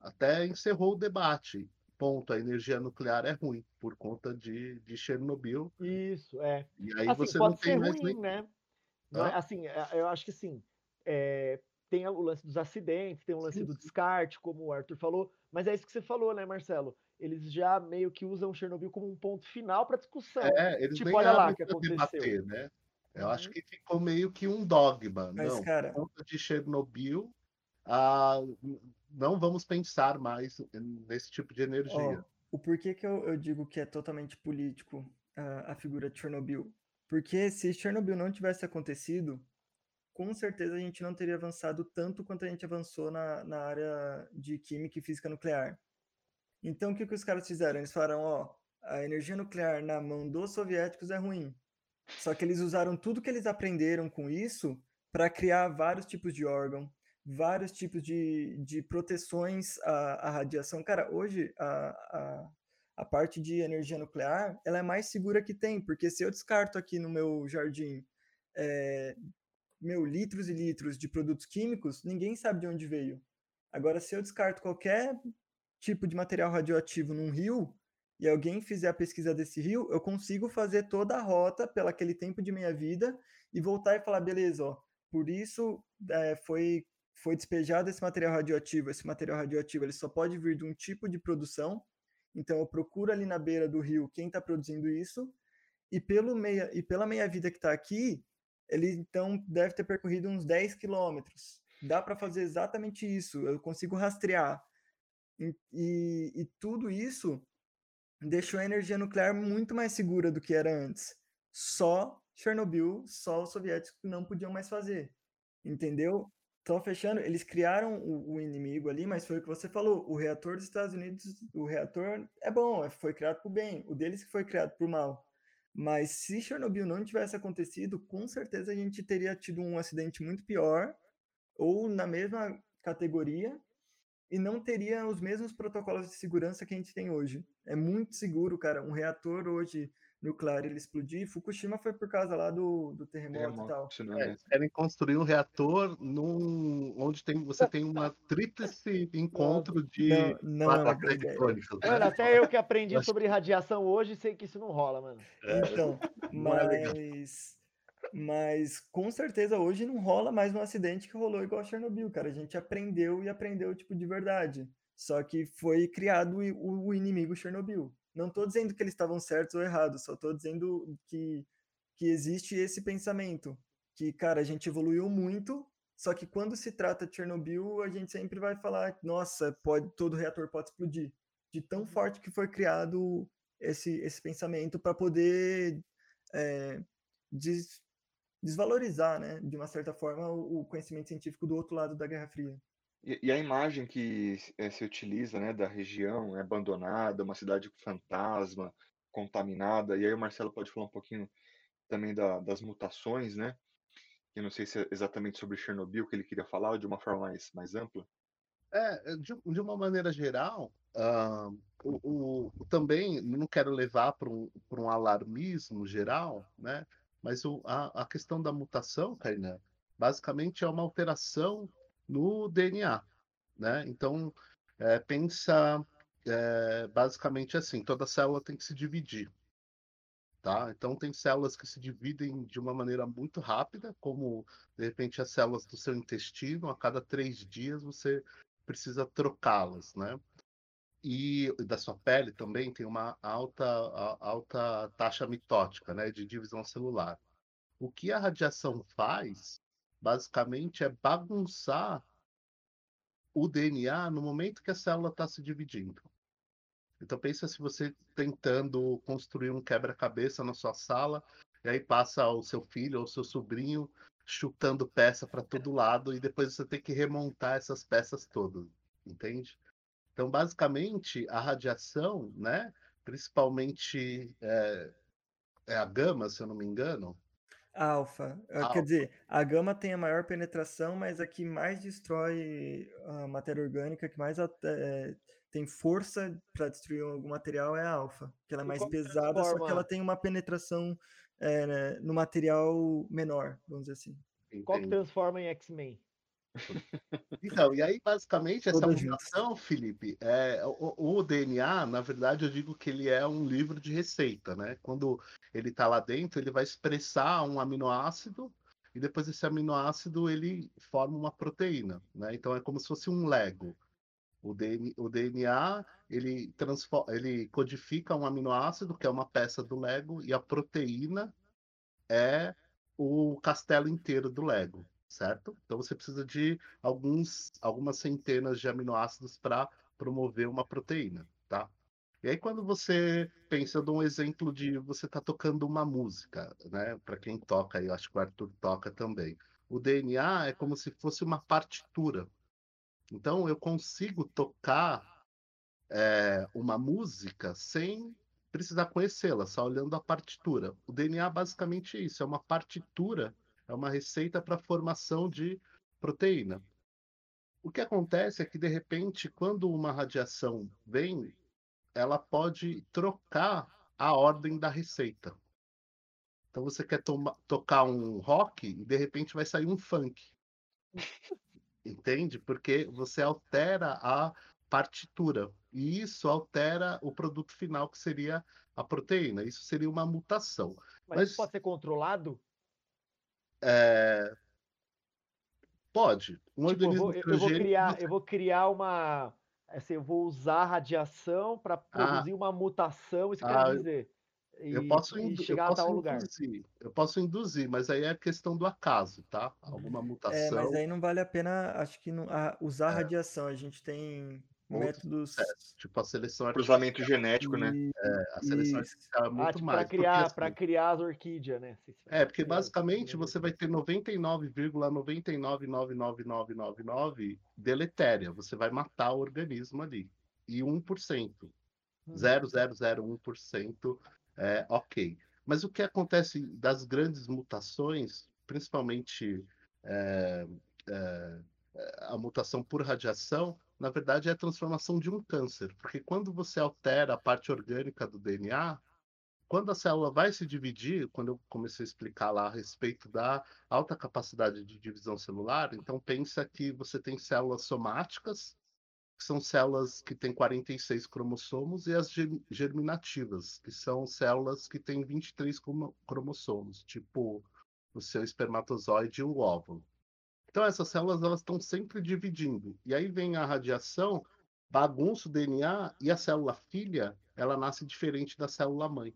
até encerrou o debate. Ponto, a energia nuclear é ruim por conta de, de Chernobyl. Isso, é. E aí assim, você não tem mais ruim, nem. né? Não assim, é- eu acho que sim. é, tem o lance dos acidentes, tem o lance Sim, do descarte, como o Arthur falou, mas é isso que você falou, né, Marcelo? Eles já meio que usam Chernobyl como um ponto final para discussão. É, eles Tipo, nem olha lá o que aconteceu. debater, né? Eu acho Uhum. que ficou meio que um dogma. Mas, não, cara- por conta de Chernobyl, ah, não vamos pensar mais nesse tipo de energia. Ó, o porquê que eu, eu digo que é totalmente político a, a figura de Chernobyl? Porque se Chernobyl não tivesse acontecido, com certeza a gente não teria avançado tanto quanto a gente avançou na, na área de química e física nuclear. Então, o que, que os caras fizeram? Eles falaram, ó, a energia nuclear na mão dos soviéticos é ruim. Só que eles usaram tudo que eles aprenderam com isso para criar vários tipos de órgão, vários tipos de, de proteções à, à radiação. Cara, hoje a, a, a parte de energia nuclear ela é mais segura que tem, porque se eu descarto aqui no meu jardim é, meu litros e litros de produtos químicos, ninguém sabe de onde veio. Agora, se eu descarto qualquer tipo de material radioativo num rio e alguém fizer a pesquisa desse rio, eu consigo fazer toda a rota pelo aquele tempo de meia-vida e voltar e falar, beleza, ó, por isso é, foi foi despejado esse material radioativo. Esse material radioativo ele só pode vir de um tipo de produção. Então eu procuro ali na beira do rio quem está produzindo isso e pelo meia e pela meia vida que está aqui, ele então deve ter percorrido uns 10 quilômetros. Dá para fazer exatamente isso. Eu consigo rastrear. E, e, e tudo isso deixou a energia nuclear muito mais segura do que era antes. Só Chernobyl, só os soviéticos não podiam mais fazer. Entendeu? Então, fechando, eles criaram o, o inimigo ali, mas foi o que você falou. O reator dos Estados Unidos, o reator é bom, é- foi criado por bem. O deles foi criado por mal. Mas se Chernobyl não tivesse acontecido, com certeza a gente teria tido um acidente muito pior, ou na mesma categoria, e não teria os mesmos protocolos de segurança que a gente tem hoje. É muito seguro, cara. Um reator hoje nuclear ele explodir. Fukushima foi por causa lá do, do terremoto, e tal. tsunami. É, querem construir um reator num, onde tem, você tem uma tríplice encontro de Não, não é ideia. tectônicas. né? Mano, até eu que aprendi Acho- sobre radiação hoje sei que isso não rola, mano. Então, não é mas, mas com certeza hoje não rola mais um acidente que rolou igual a Chernobyl, cara. A gente aprendeu e aprendeu tipo de verdade. Só que foi criado o inimigo Chernobyl. Não tô dizendo que eles estavam certos ou errados, só tô dizendo que, que existe esse pensamento. Que, cara, a gente evoluiu muito, só que quando se trata de Chernobyl, a gente sempre vai falar, nossa, pode, todo reator pode explodir. De tão forte que foi criado esse, esse pensamento para poder é, des- desvalorizar, né, de uma certa forma, o, o conhecimento científico do outro lado da Guerra Fria. E, a imagem que eh, se utiliza, né, da região é abandonada, uma cidade fantasma, contaminada. E aí o Marcelo pode falar um pouquinho também da- das mutações, né? Eu não sei se é exatamente sobre Chernobyl que ele queria falar, ou de uma forma mais, mais ampla. É, de, de uma maneira geral, ah, o, o- também não quero levar para um, um alarmismo geral, né? Mas o- a, a questão da mutação, Kainan, basicamente é uma alteração no DNA, né? Então, é, pensa é, basicamente assim, toda célula tem que se dividir, tá? Então tem células que se dividem de uma maneira muito rápida, como de repente as células do seu intestino, a cada três dias você precisa trocá-las, né? e da sua pele também tem uma alta, alta taxa mitótica, né, de divisão celular. O que a radiação faz, basicamente, é bagunçar o DNA no momento que a célula está se dividindo. Então pensa se você tentando construir um quebra-cabeça na sua sala, e aí passa o seu filho ou seu sobrinho chutando peça para todo lado e depois você tem que remontar essas peças todas, entende? Então basicamente a radiação, né, principalmente é, é a gama, se eu não me engano, Alfa. Ah, Quer dizer, a gama tem a maior penetração, mas a que mais destrói a matéria orgânica, que mais é, tem força para destruir algum material é a alfa. Que ela é mais pesada, só que ela tem uma penetração é, no material menor, vamos dizer assim. Qual que transforma em X-Men? Então, e aí basicamente essa mutação, Felipe, é, o, o, DNA, na verdade, eu digo que ele é um livro de receita, né? Quando ele está lá dentro, ele vai expressar um aminoácido e depois esse aminoácido ele forma uma proteína, né? Então é como se fosse um Lego. O DNA, o DNA ele, transforma, ele codifica um aminoácido, que é uma peça do Lego, e a proteína é o castelo inteiro do Lego, certo? Então você precisa de alguns, algumas centenas de aminoácidos para promover uma proteína, tá? E aí quando você pensa de um exemplo de você tá tocando uma música, né? Para quem toca, eu acho que o Arthur toca também. O DNA é como se fosse uma partitura, então, eu consigo tocar é, uma música sem precisar conhecê-la, só olhando a partitura. O DNA é basicamente isso, é uma partitura, é uma receita para a formação de proteína. O que acontece é que, de repente, quando uma radiação vem, ela pode trocar a ordem da receita. Então, você quer tocar um rock e, de repente, vai sair um funk. Entende? Porque você altera a partitura. E isso altera o produto final, que seria a proteína. Isso seria uma mutação. Mas, Mas isso pode ser controlado? É... Pode. Um tipo, eu, vou, eu, vou, criar, eu vou criar uma. Assim, eu vou usar radiação para ah. produzir ah, uma mutação, isso ah, quer dizer. E, eu posso, e chegar eu posso a tal lugar. Induzir, eu posso induzir, mas aí é questão do acaso, tá? Alguma mutação. É, mas aí não vale a pena, acho que não, a, usar é. radiação. A gente tem métodos. tipo a seleção Cruzamento genético, né? É, a seleção artificial é muito ah, tipo, mais. Para criar, assim, para criar as orquídeas, né? É, porque basicamente você vai ter 99,999999 deletéria. Você vai matar o organismo ali. E 1%. 0,001% hum é, ok. Mas o que acontece das grandes mutações, principalmente é, é, a mutação por radiação, na verdade é a transformação de um câncer. Porque quando você altera a parte orgânica do DNA, quando a célula vai se dividir, quando eu comecei a explicar lá a respeito da alta capacidade de divisão celular, então pensa que você tem células somáticas, que são células que têm 46 cromossomos, e as germinativas, que são células que têm 23 cromossomos, tipo o seu espermatozoide e o óvulo. Então essas células elas estão sempre dividindo. E aí vem a radiação, bagunça o DNA e a célula filha, ela nasce diferente da célula mãe.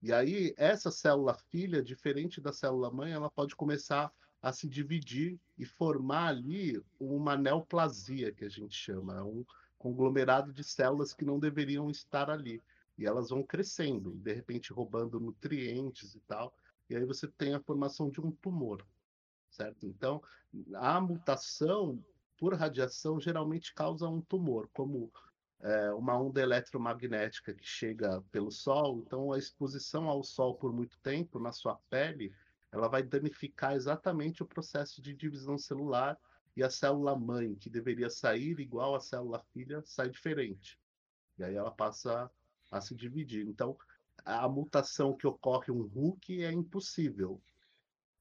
E aí essa célula filha, diferente da célula mãe, ela pode começar a se dividir e formar ali uma neoplasia, que a gente chama, é um conglomerado de células que não deveriam estar ali. E elas vão crescendo, de repente roubando nutrientes e tal. E aí você tem a formação de um tumor, certo? Então, a mutação por radiação geralmente causa um tumor, como é, uma onda eletromagnética que chega pelo Sol. Então, a exposição ao Sol por muito tempo na sua pele ela vai danificar exatamente o processo de divisão celular e a célula mãe, que deveria sair igual a célula filha, sai diferente. E aí ela passa a se dividir. Então, a mutação que ocorre um Hulk é impossível.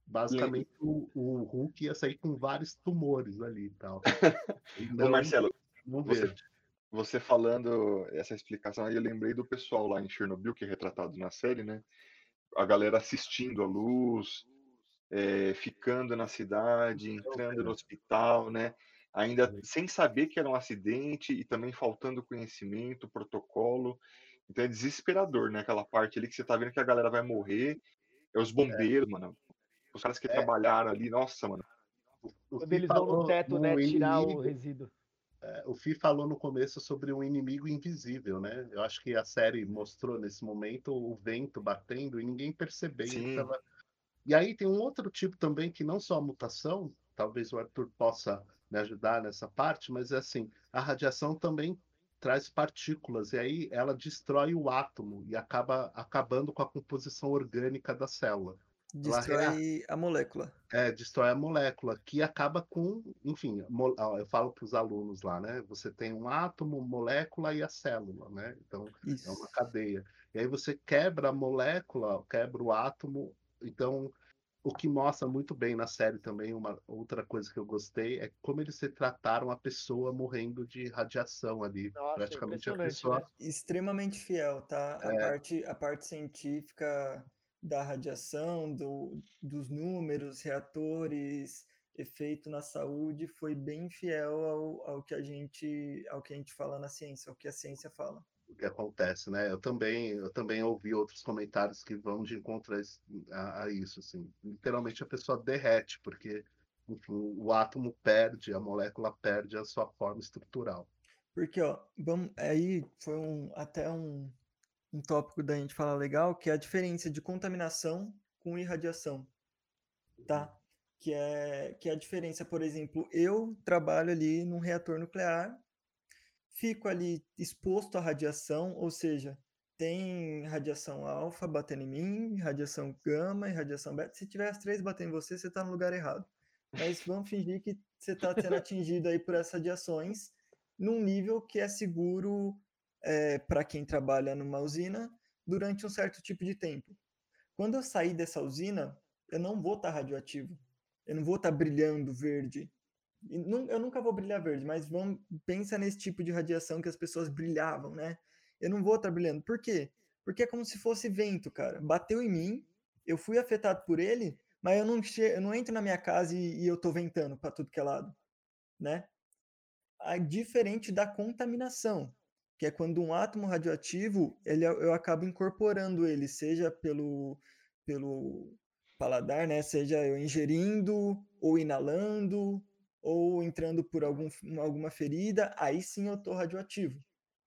Basicamente, o, o, Hulk ia sair com vários tumores ali e tal. Ô, Marcelo, você, você falando essa explicação aí, eu lembrei do pessoal lá em Chernobyl, que é retratado na série, né? a galera assistindo a luz, é, ficando na cidade, entrando no hospital, né? ainda sem saber que era um acidente e também faltando conhecimento, protocolo. Então é desesperador, né? Aquela parte ali que você tá vendo que a galera vai morrer. É os bombeiros, mano. Os caras que É. trabalharam ali, nossa, mano. O, o Quando eles vão no falou teto, né, no tirar o inimigo- resíduo. É, o Fi falou no começo sobre um inimigo invisível, né? Eu acho que a série mostrou nesse momento o vento batendo e ninguém Sim. tava- E aí tem um outro tipo também que não só a mutação, talvez o Arthur possa me ajudar nessa parte, mas é assim, a radiação também traz partículas e aí ela destrói o átomo e acaba acabando com a composição orgânica da célula. Destrói a molécula. É, destrói a molécula, que acaba com, enfim, eu falo para os alunos lá, né? Você tem um átomo, molécula e a célula, né? Então, é Isso. uma cadeia. E aí você quebra a molécula, quebra o átomo. Então, o que mostra muito bem na série também, uma outra coisa que eu gostei, é como eles retrataram a pessoa morrendo de radiação ali. Nossa, Praticamente a pessoa né? Extremamente fiel, tá? A É. parte, a parte científica da radiação, do, dos números, reatores, efeito na saúde, foi bem fiel ao, ao que a gente, ao que a gente fala na ciência, ao que a ciência fala. o que acontece, né? Eu também, eu também ouvi outros comentários que vão de encontro a, a isso, assim. Literalmente a pessoa derrete, porque, enfim, o átomo perde, a molécula perde a sua forma estrutural. Porque, ó, vamos, aí foi um, até um, um tópico da gente falar legal, que é a diferença de contaminação com irradiação, tá? Que é, que é a diferença, por exemplo, eu trabalho ali num reator nuclear, fico ali exposto à radiação, ou seja, tem radiação alfa batendo em mim, radiação gama e radiação beta. Se tiver as três batendo em você, você está no lugar errado. Mas vamos fingir que você está sendo atingido aí por essas radiações num nível que é seguro para quem trabalha numa usina durante um certo tipo de tempo. Quando eu sair dessa usina, eu não vou estar radioativo. Eu não vou estar brilhando verde. Eu nunca vou brilhar verde, mas vamos, pensa nesse tipo de radiação que as pessoas brilhavam, né? Eu não vou estar brilhando. Por quê? Porque é como se fosse vento, cara. Bateu em mim, eu fui afetado por ele, mas eu não, eu não entro na minha casa e, e eu tô ventando para tudo que é lado, né? a- diferente da contaminação, que é quando um átomo radioativo, ele, eu eu acabo incorporando ele, seja pelo, pelo paladar, né? Seja eu ingerindo, ou inalando, ou entrando por algum, alguma ferida, aí sim eu tô radioativo.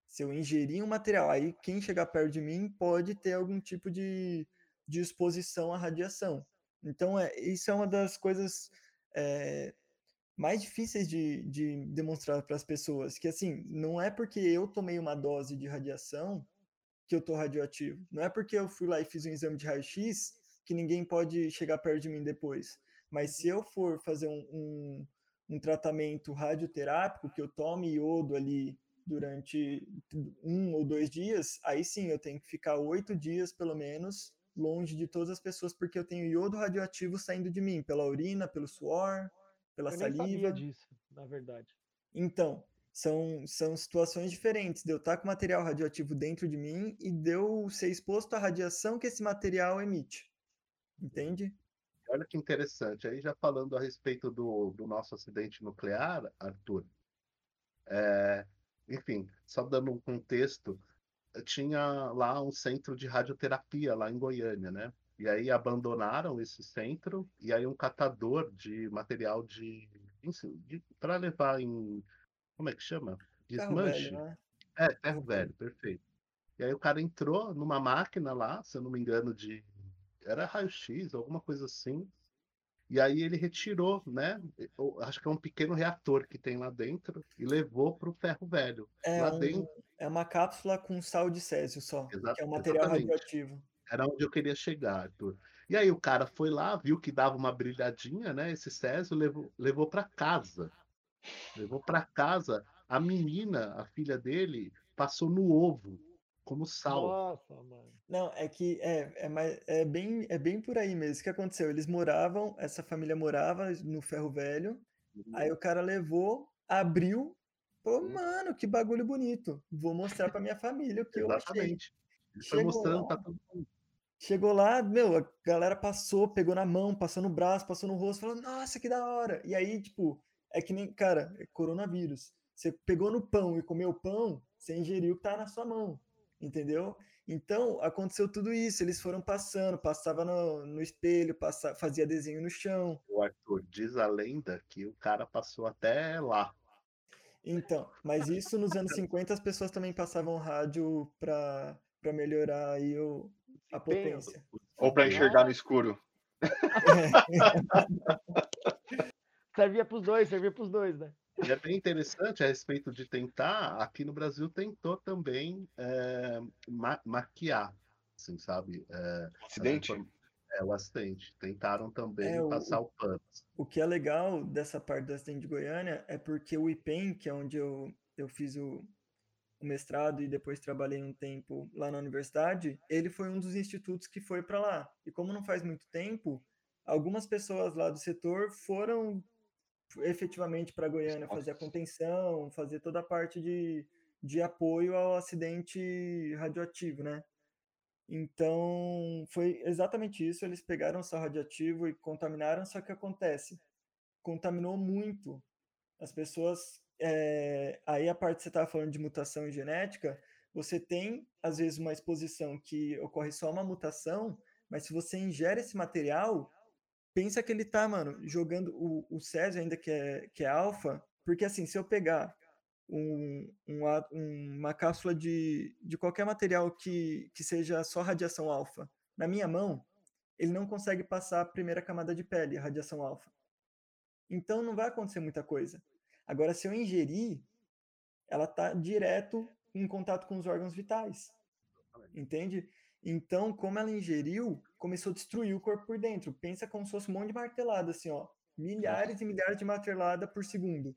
Se eu ingerir um material, aí quem chegar perto de mim pode ter algum tipo de, de exposição à radiação. Então, é, isso é uma das coisas é, mais difíceis de, de demonstrar para as pessoas, que assim, não é porque eu tomei uma dose de radiação que eu tô radioativo. Não é porque eu fui lá e fiz um exame de raio-x que ninguém pode chegar perto de mim depois. Mas se eu for fazer um, um, um tratamento radioterápico, que eu tome iodo ali durante um ou dois dias, aí sim eu tenho que ficar oito dias, pelo menos, longe de todas as pessoas, porque eu tenho iodo radioativo saindo de mim, pela urina, pelo suor, pela Eu nem sabia saliva. disso, na verdade. Então, são, são situações diferentes de eu estar com material radioativo dentro de mim e de eu ser exposto à radiação que esse material emite. Entende? Olha que interessante. Aí já falando a respeito do, do nosso acidente nuclear, Arthur, é, enfim, só dando um contexto, tinha lá um centro de radioterapia lá em Goiânia, né? E aí abandonaram esse centro e aí um catador de material de, para levar em como é que chama? Ferro velho, Desmanche. né? É, ferro velho, perfeito. E aí o cara entrou numa máquina lá, se eu não me engano, de. Era raio-x, alguma coisa assim. E aí ele retirou, né? eu Acho que é um pequeno reator que tem lá dentro e levou para o ferro velho. É, lá um- dentro é uma cápsula com sal de césio só, Exa- que é um material exatamente. radioativo. Era onde eu queria chegar, Arthur. E aí o cara foi lá, viu que dava uma brilhadinha, né? Esse Césio levou, levou para casa. Levou para casa. A menina, a filha dele, passou no ovo como sal. Nossa, mano. Não, é que é, é, é, bem, é bem por aí mesmo. O que aconteceu? Eles moravam, essa família morava no ferro velho, aí o cara levou, abriu, falou, Uhum. mano, que bagulho bonito. Vou mostrar pra minha família o que eu achei. Exatamente. Ele foi Chegou mostrando para todo mundo. Chegou lá, meu, a galera passou, pegou na mão, passou no braço, passou no rosto, falou, nossa, que da hora. E aí, tipo, É que nem, cara, é coronavírus. Você pegou no pão e comeu pão, você ingeriu o que tá na sua mão, entendeu? Então, aconteceu tudo isso. Eles foram passando, passava no, no espelho, passa, fazia desenho no chão. O Arthur diz a lenda que o cara passou até lá. Então, mas isso nos anos 50 as pessoas também passavam rádio para melhorar aí o, a potência. Ou para enxergar no escuro. servia para os dois, servia para os dois, né? E é bem interessante a respeito de tentar, aqui no Brasil tentou também é, ma maquiar, assim, sabe? É, acidente? É, o acidente. Tentaram também é, passar o, o pano. O que é legal dessa parte do acidente de Goiânia é porque o IPEM, que é onde eu, eu fiz o, o mestrado e depois trabalhei um tempo lá na universidade, ele foi um dos institutos que foi para lá. E como não faz muito tempo, algumas pessoas lá do setor foram efetivamente para Goiânia fazer a contenção, fazer toda a parte de, de apoio ao acidente radioativo, né? Então, foi exatamente isso. Eles pegaram sal radioativo e contaminaram, só que acontece, contaminou muito. As pessoas. É, aí a parte que você estava falando de mutação genética, você tem, às vezes, uma exposição que ocorre só uma mutação, mas se você ingere esse material, pensa que ele tá, mano, jogando o, o Césio ainda que é, que é alfa, porque assim, se eu pegar um, um, uma cápsula de, de qualquer material que, que seja só radiação alfa na minha mão, ele não consegue passar a primeira camada de pele, a radiação alfa. Então não vai acontecer muita coisa. Agora, se eu ingerir, ela tá direto em contato com os órgãos vitais. Entende? Então, como ela ingeriu, começou a destruir o corpo por dentro. Pensa como se fosse um monte de martelada, assim, ó. Milhares e milhares de martelada por segundo.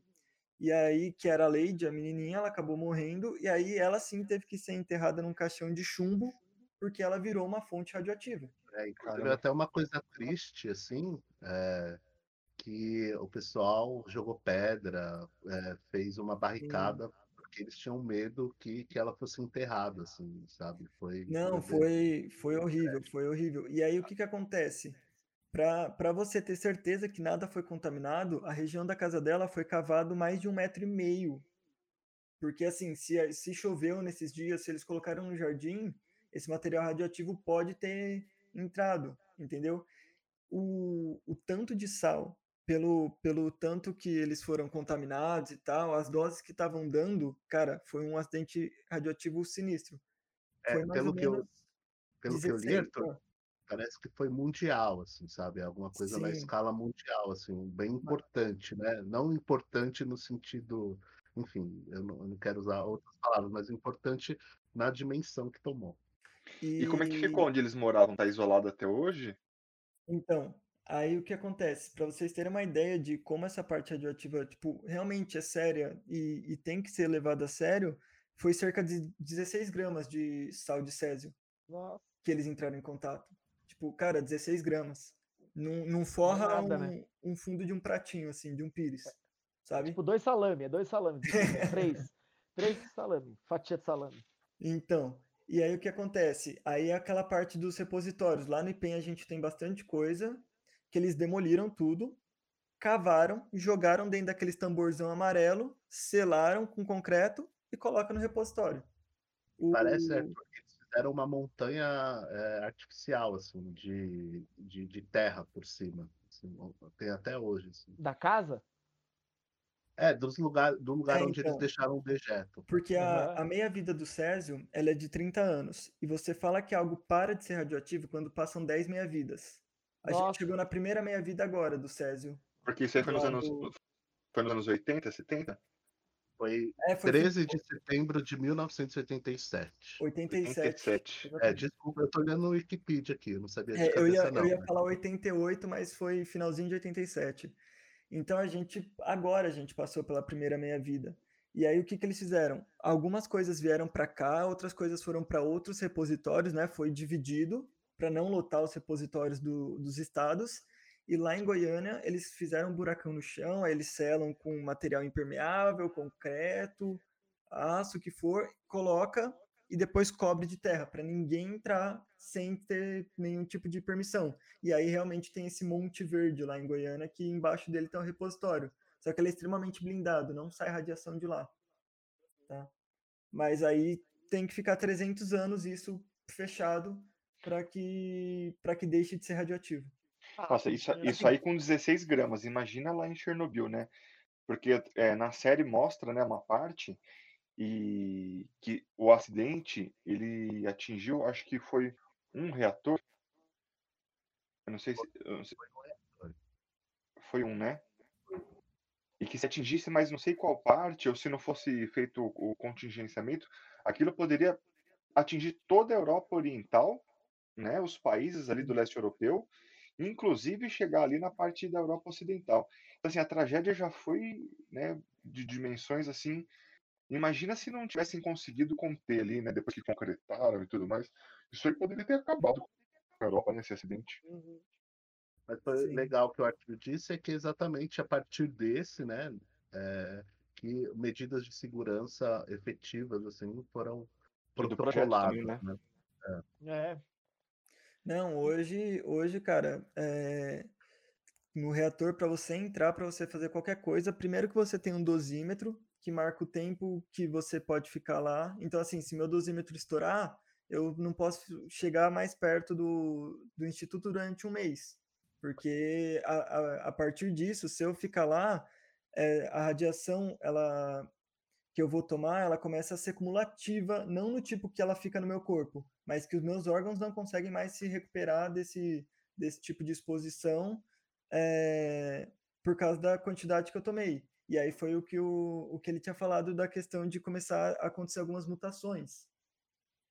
E aí, que era a Lady, a menininha, ela acabou morrendo. E aí, ela sim teve que ser enterrada num caixão de chumbo, porque ela virou uma fonte radioativa. É, inclusive, até uma coisa triste, assim, é, que o pessoal jogou pedra, é, fez uma barricada sim porque eles tinham medo que, que ela fosse enterrada, assim, sabe? Foi. Não, foi, foi horrível, foi horrível. E aí o que, que acontece? Para você ter certeza que nada foi contaminado, a região da casa dela foi cavado mais de um metro e meio. Porque assim, se, se choveu nesses dias, se eles colocaram no jardim, esse material radioativo pode ter entrado, entendeu? O, o tanto de sal pelo, pelo tanto que eles foram contaminados e tal, as doses que estavam dando, cara, foi um acidente radioativo sinistro. É, pelo que eu, pelo 16, que eu li, Arthur, parece que foi mundial, assim, sabe? Alguma coisa Sim. na escala mundial, assim, bem importante, né? Não importante no sentido, enfim, eu não, eu não quero usar outras palavras, mas importante na dimensão que tomou. E... e como é que ficou onde eles moravam? Tá isolado até hoje? Então, Aí o que acontece? Para vocês terem uma ideia de como essa parte radioativa, tipo, realmente é séria e, e tem que ser levada a sério, foi cerca de 16 gramas de sal de césio Nossa. que eles entraram em contato. Tipo, cara, 16 gramas. Não, não forra nada, um, né? um, fundo de um pratinho, assim, de um pires. É, sabe? Tipo, dois salame, é dois salame. três. três salame, fatia de salame. Então, e aí o que acontece? Aí é aquela parte dos repositórios. Lá no IPEM a gente tem bastante coisa, que eles demoliram tudo, cavaram, jogaram dentro daqueles tamborzão amarelo, selaram com concreto e colocam no repositório. O... Parece é, porque eles fizeram uma montanha é, artificial, assim, de, de, de, terra por cima. Assim, tem até hoje. Assim. Da casa? É, dos lugar, do lugar é, onde então, eles deixaram o dejeto. Porque a, a meia-vida do Césio ela é de 30 anos. E você fala que algo para de ser radioativo quando passam 10 meia-vidas. A Nossa. gente chegou na primeira meia-vida agora do Césio. Porque isso aí foi nos, anos, foi nos anos 80, 70? Foi, é, foi 13 de setembro de 1987. 87. 87. É, desculpa, eu tô olhando no Wikipedia aqui, eu não sabia de é, cabeça, eu ia, não, eu ia né? falar 88, mas foi finalzinho de 87. Então a gente, agora a gente passou pela primeira meia-vida. E aí o que, que eles fizeram? Algumas coisas vieram para cá, outras coisas foram para outros repositórios, né? Foi dividido para não lotar os repositórios do, dos estados. E lá em Goiânia, eles fizeram um buracão no chão, aí eles selam com material impermeável, concreto, aço, o que for, coloca e depois cobre de terra, para ninguém entrar sem ter nenhum tipo de permissão. E aí realmente tem esse Monte Verde lá em Goiânia, que embaixo dele tem um repositório. Só que ele é extremamente blindado, não sai radiação de lá. Tá? Mas aí tem que ficar 300 anos isso fechado para que, que deixe de ser radioativo. Nossa, isso, isso aí com 16 gramas, imagina lá em Chernobyl, né? Porque é, na série mostra, né, uma parte e que o acidente ele atingiu, acho que foi um reator. Eu não sei se, não sei, foi um, né? E que se atingisse mais não sei qual parte, ou se não fosse feito o contingenciamento, aquilo poderia atingir toda a Europa Oriental, né, os países ali do leste europeu, inclusive chegar ali na parte da Europa Ocidental. Então, assim, a tragédia já foi né, de dimensões assim. Imagina se não tivessem conseguido conter ali, né, depois que concretaram e tudo mais. Isso aí poderia ter acabado com a Europa nesse acidente. Uhum. Mas foi Sim. legal que o Arthur disse é que exatamente a partir desse, né, é, que medidas de segurança efetivas assim foram protocoladas. Né? né? É. é. Não, hoje, hoje, cara, é... no reator, para você entrar, para você fazer qualquer coisa, primeiro que você tem um dosímetro que marca o tempo que você pode ficar lá. Então, assim, se meu dosímetro estourar, eu não posso chegar mais perto do, do instituto durante um mês. Porque a, a, a partir disso, se eu ficar lá, é, a radiação, ela que eu vou tomar, ela começa a ser cumulativa, não no tipo que ela fica no meu corpo, mas que os meus órgãos não conseguem mais se recuperar desse, desse tipo de exposição é, por causa da quantidade que eu tomei. E aí foi o que, o, o que ele tinha falado da questão de começar a acontecer algumas mutações.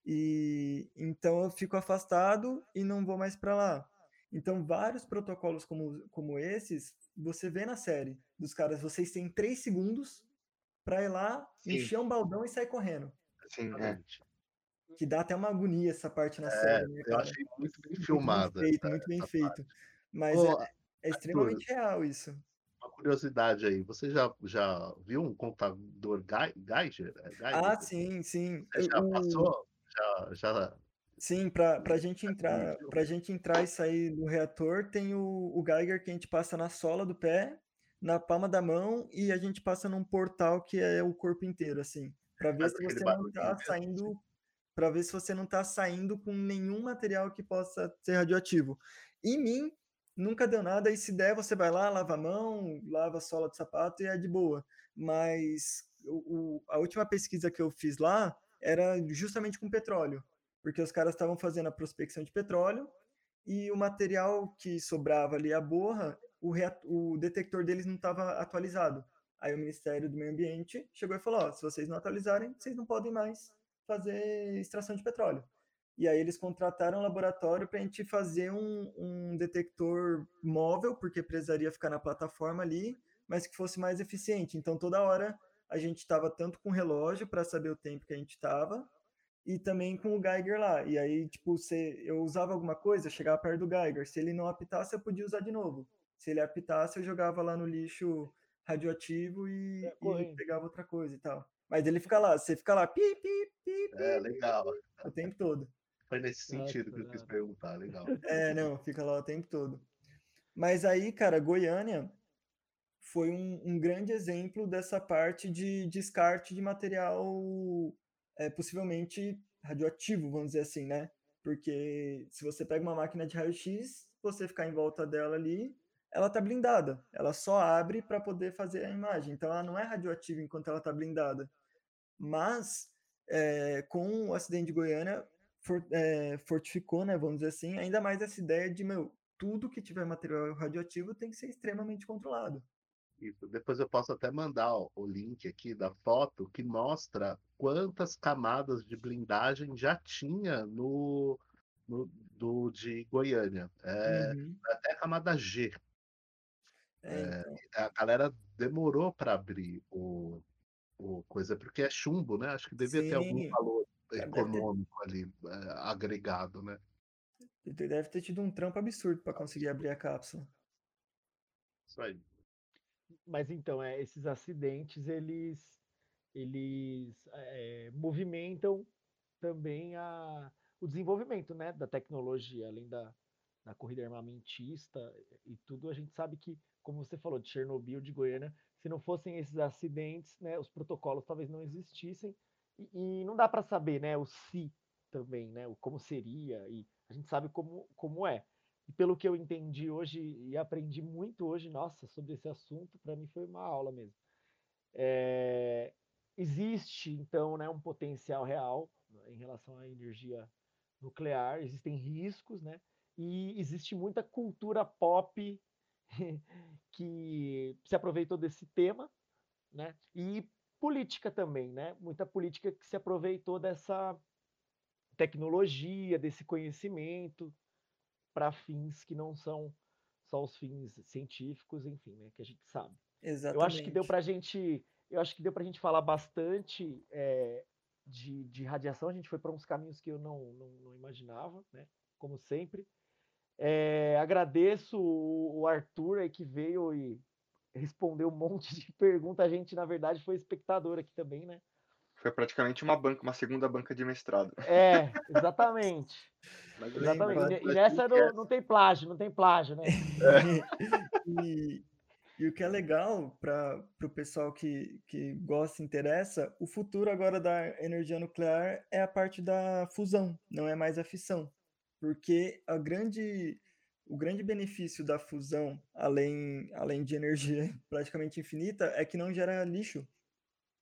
E então eu fico afastado e não vou mais para lá. Então, vários protocolos como, como esses, você vê na série dos caras, vocês têm três segundos para ir lá, Sim. encher um baldão e sair correndo. Sim, é. Que dá até uma agonia essa parte na é, série, né, Eu achei muito bem filmado. Muito bem feito, muito bem feito. Mas é, é, extremamente Arthur, real isso. Uma curiosidade aí, você já, já viu um contador Geiger? É Geiger? Ah, sim, sim. Você já o... passou? Já, já... Sim, para a gente entrar, para gente entrar e sair do reator, tem o, o Geiger que a gente passa na sola do pé na palma da mão e a gente passa num portal que é o corpo inteiro, assim, para ver se você não tá saindo, para ver se você não tá saindo com nenhum material que possa ser radioativo. Em mim nunca deu nada e se der você vai lá, lava a mão, lava a sola do sapato e é de boa. Mas o, a última pesquisa que eu fiz lá era justamente com petróleo, porque os caras estavam fazendo a prospecção de petróleo e o material que sobrava ali, a borra, o, o detector deles não estava atualizado. Aí o Ministério do Meio Ambiente chegou e falou: se vocês não atualizarem, vocês não podem mais fazer extração de petróleo. E aí eles contrataram um laboratório para a gente fazer um, um detector móvel, porque precisaria ficar na plataforma ali, mas que fosse mais eficiente. Então toda hora a gente estava tanto com relógio para saber o tempo que a gente estava, e também com o Geiger lá. E aí, tipo, se eu usava alguma coisa, chegava perto do Geiger. Se ele não apitasse, eu podia usar de novo. Se ele apitasse, eu jogava lá no lixo radioativo e, é, e pegava outra coisa e tal. Mas ele fica lá, você fica lá, pi, pi, pi, pi É, legal. O tempo todo. Foi nesse sentido que eu quis perguntar, legal. É, não, fica lá o tempo todo. Mas aí, cara, Goiânia foi um, um grande exemplo dessa parte de descarte de material é, possivelmente radioativo, vamos dizer assim, né? Porque se você pega uma máquina de raio-x, você ficar em volta dela ali, ela tá blindada. Ela só abre para poder fazer a imagem. Então ela não é radioativa enquanto ela tá blindada. Mas é, com o acidente de Goiânia for, é, fortificou, né, vamos dizer assim, ainda mais essa ideia de meu, tudo que tiver material radioativo tem que ser extremamente controlado. Isso. Depois eu posso até mandar ó, o link aqui da foto que mostra quantas camadas de blindagem já tinha no, no do de Goiânia. É, uhum. Até a camada G. É, é, então. A galera demorou para abrir o, o coisa, porque é chumbo, né? Acho que devia Sim. ter algum valor econômico ter... ali é, agregado, né? Deve ter tido um trampo absurdo para conseguir abrir a cápsula. Isso aí. Mas então, é, esses acidentes, eles, eles é, movimentam também a, o desenvolvimento né, da tecnologia, além da, da corrida armamentista e tudo, a gente sabe que, como você falou, de Chernobyl, de Goiânia, se não fossem esses acidentes, né, os protocolos talvez não existissem, e, e não dá para saber né, o se também, né, o como seria, e a gente sabe como, como é. E pelo que eu entendi hoje e aprendi muito hoje, nossa, sobre esse assunto, para mim foi uma aula mesmo. É, existe, então, né, um potencial real em relação à energia nuclear, existem riscos, né? E existe muita cultura pop que se aproveitou desse tema, né? E política também, né? Muita política que se aproveitou dessa tecnologia, desse conhecimento, para fins que não são só os fins científicos, enfim, né, que a gente sabe. Exatamente. Eu acho que deu para a gente, eu acho que deu para gente falar bastante é, de, de, radiação. A gente foi para uns caminhos que eu não, não, não imaginava, né? Como sempre. É, agradeço o, o Arthur aí que veio e respondeu um monte de perguntas. A gente, na verdade, foi espectador aqui também, né? Foi praticamente uma banca, uma segunda banca de mestrado. É, exatamente. Mas exatamente. E, nessa não, não, tem plágio, não tem plágio, né? É. e, e, o que é legal para o pessoal que, que gosta e interessa, o futuro agora da energia nuclear é a parte da fusão, não é mais a fissão. Porque a grande, o grande benefício da fusão, além, além de energia praticamente infinita, é que não gera lixo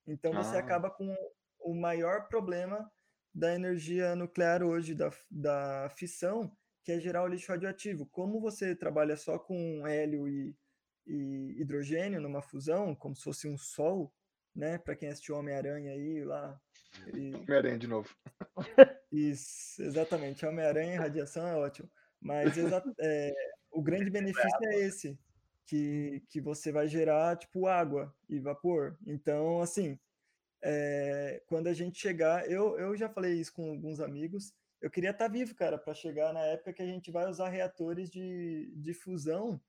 então você ah. acaba com o maior problema da energia nuclear hoje, da, da fissão, que é gerar o lixo radioativo. Como você trabalha só com hélio e, e hidrogênio numa fusão, como se fosse um sol, né? Para quem assistiu Homem-Aranha aí lá. E... Homem-Aranha de novo. Isso, exatamente. Homem-Aranha e radiação é ótimo. Mas é, o grande benefício é esse que, que você vai gerar, tipo, água e vapor. Então, assim, é, quando a gente chegar, eu, eu já falei isso com alguns amigos, eu queria estar tá vivo, cara, para chegar na época que a gente vai usar reatores de, de fusão,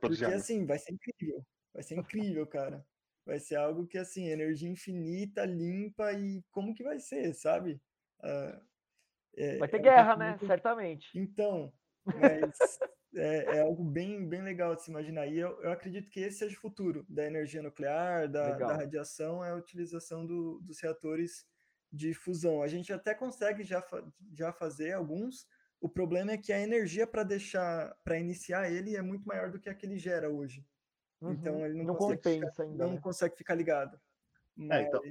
porque, assim, vai ser incrível, vai ser incrível, cara. Vai ser algo que, assim, energia infinita, limpa e como que vai ser, sabe? Uh, é, vai ter é guerra, né? Muito... Certamente. Então, mas é, é, algo bem, bem legal de se imaginar. E eu, eu acredito que esse seja o futuro da energia nuclear, da, da radiação, é a utilização do, dos reatores de fusão. A gente até consegue já, já fazer alguns. O problema é que a energia para deixar, para iniciar ele é muito maior do que a que ele gera hoje. Então, uhum. Então ele não, não compensa ficar, ainda. Não né? consegue ficar ligado. Mas... É, então,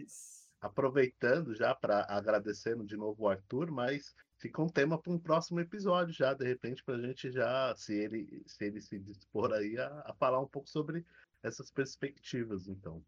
aproveitando já para agradecendo de novo o Arthur, mas fica um tema para um próximo episódio já, de repente, para a gente já, se ele, se ele se dispor aí a, a, falar um pouco sobre essas perspectivas, então.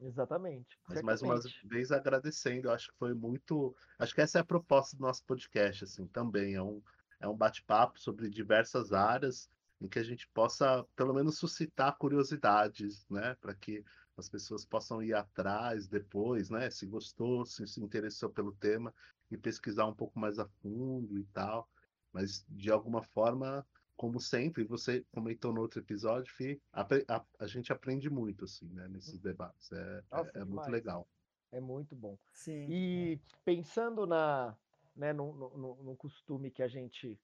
Exatamente. Mas mais uma vez agradecendo, acho que foi muito. Acho que essa é a proposta do nosso podcast, assim, também. É um, é um bate-papo sobre diversas áreas em que a gente possa, pelo menos, suscitar curiosidades, né? Para que as pessoas possam ir atrás depois, né? Se gostou, se se interessou pelo tema, e pesquisar um pouco mais a fundo e tal. Mas, de alguma forma, como sempre, você comentou no outro episódio, Fih, a, a, a, gente aprende muito, assim, né, nesses debates. É, Nossa, é, é muito legal. É muito bom. Sim. E pensando na, né, no, no, no costume que a gente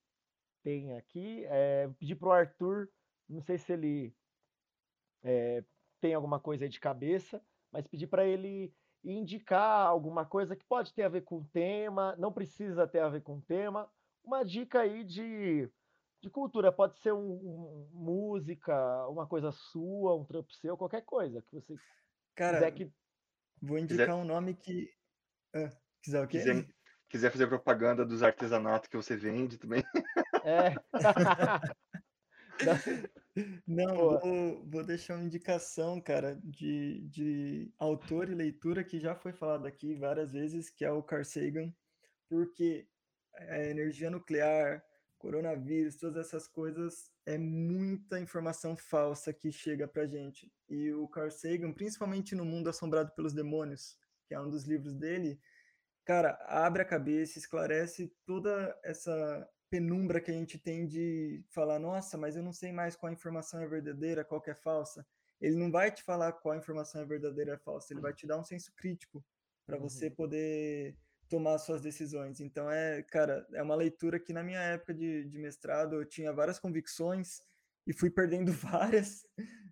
tem aqui, é, pedir para o Arthur, não sei se ele é, tem alguma coisa aí de cabeça, mas pedir para ele indicar alguma coisa que pode ter a ver com o tema, não precisa ter a ver com o tema. Uma dica aí de, de cultura, pode ser um, um música, uma coisa sua, um trampo seu, qualquer coisa que você Cara, quiser que. Vou indicar quiser... um nome que. Ah, quiser o quê? Quiser, quiser fazer propaganda dos artesanatos que você vende também. É. Não, vou, vou deixar uma indicação, cara, de, de autor e leitura que já foi falado aqui várias vezes, que é o Carl Sagan, porque a energia nuclear, coronavírus, todas essas coisas, é muita informação falsa que chega pra gente. E o Carl Sagan, principalmente no Mundo Assombrado pelos Demônios, que é um dos livros dele, cara, abre a cabeça, esclarece toda essa penumbra que a gente tem de falar, nossa, mas eu não sei mais qual informação é verdadeira, qual é falsa. Ele não vai te falar qual informação é verdadeira ou é falsa, ele vai te dar um senso crítico para uhum. você poder tomar suas decisões. Então é, cara, é uma leitura que na minha época de, de mestrado eu tinha várias convicções e fui perdendo várias,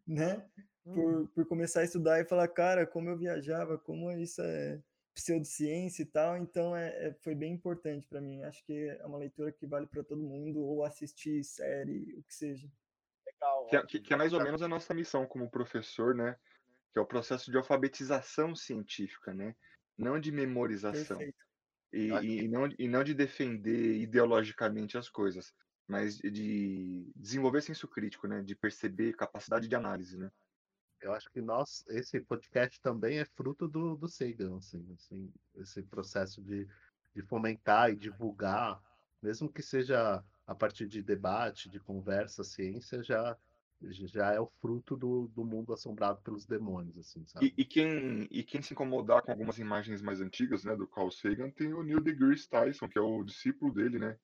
né? Por, por começar a estudar e falar, cara, como eu viajava, como isso é pseudociência e tal, então é, é foi bem importante para mim. Acho que é uma leitura que vale para todo mundo, ou assistir série, o que seja. Legal. Que é, que- que é mais ou menos a nossa missão como professor, né? Que é o processo de alfabetização científica, né? Não de memorização. E, e- e não, e não de defender ideologicamente as coisas, mas de desenvolver senso crítico, né? De perceber capacidade de análise, né? Eu acho que nós, esse podcast também é fruto do, do Sagan, assim, assim, esse processo de, de fomentar e divulgar, mesmo que seja a partir de debate, de conversa, ciência, já, já é o fruto do, do mundo assombrado pelos demônios, assim, sabe? E, e quem, e quem se incomodar com algumas imagens mais antigas, né, do Carl Sagan, tem o Neil deGrasse Tyson, que é o discípulo dele, né?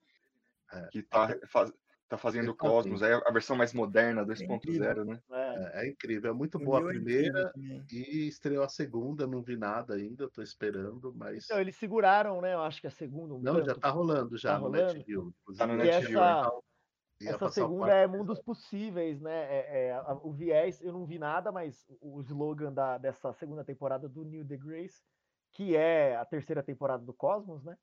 É. Que tá, faz, tá fazendo o Cosmos, é a versão mais moderna, 2.0, né? É. É, é incrível, é muito boa a é primeira e estreou a segunda, não vi nada ainda, tô esperando, mas Então, eles seguraram, né? Eu acho que a segunda. Um não, já tanto. tá rolando já Tá no rolando? Inclusive, Tá no E NetGeo, essa, ia essa segunda é Mundos. Possíveis, né? É, é, a- o viés, eu não vi nada, mas o slogan da, dessa segunda temporada do Neil deGrasse, que é a terceira temporada do Cosmos, né?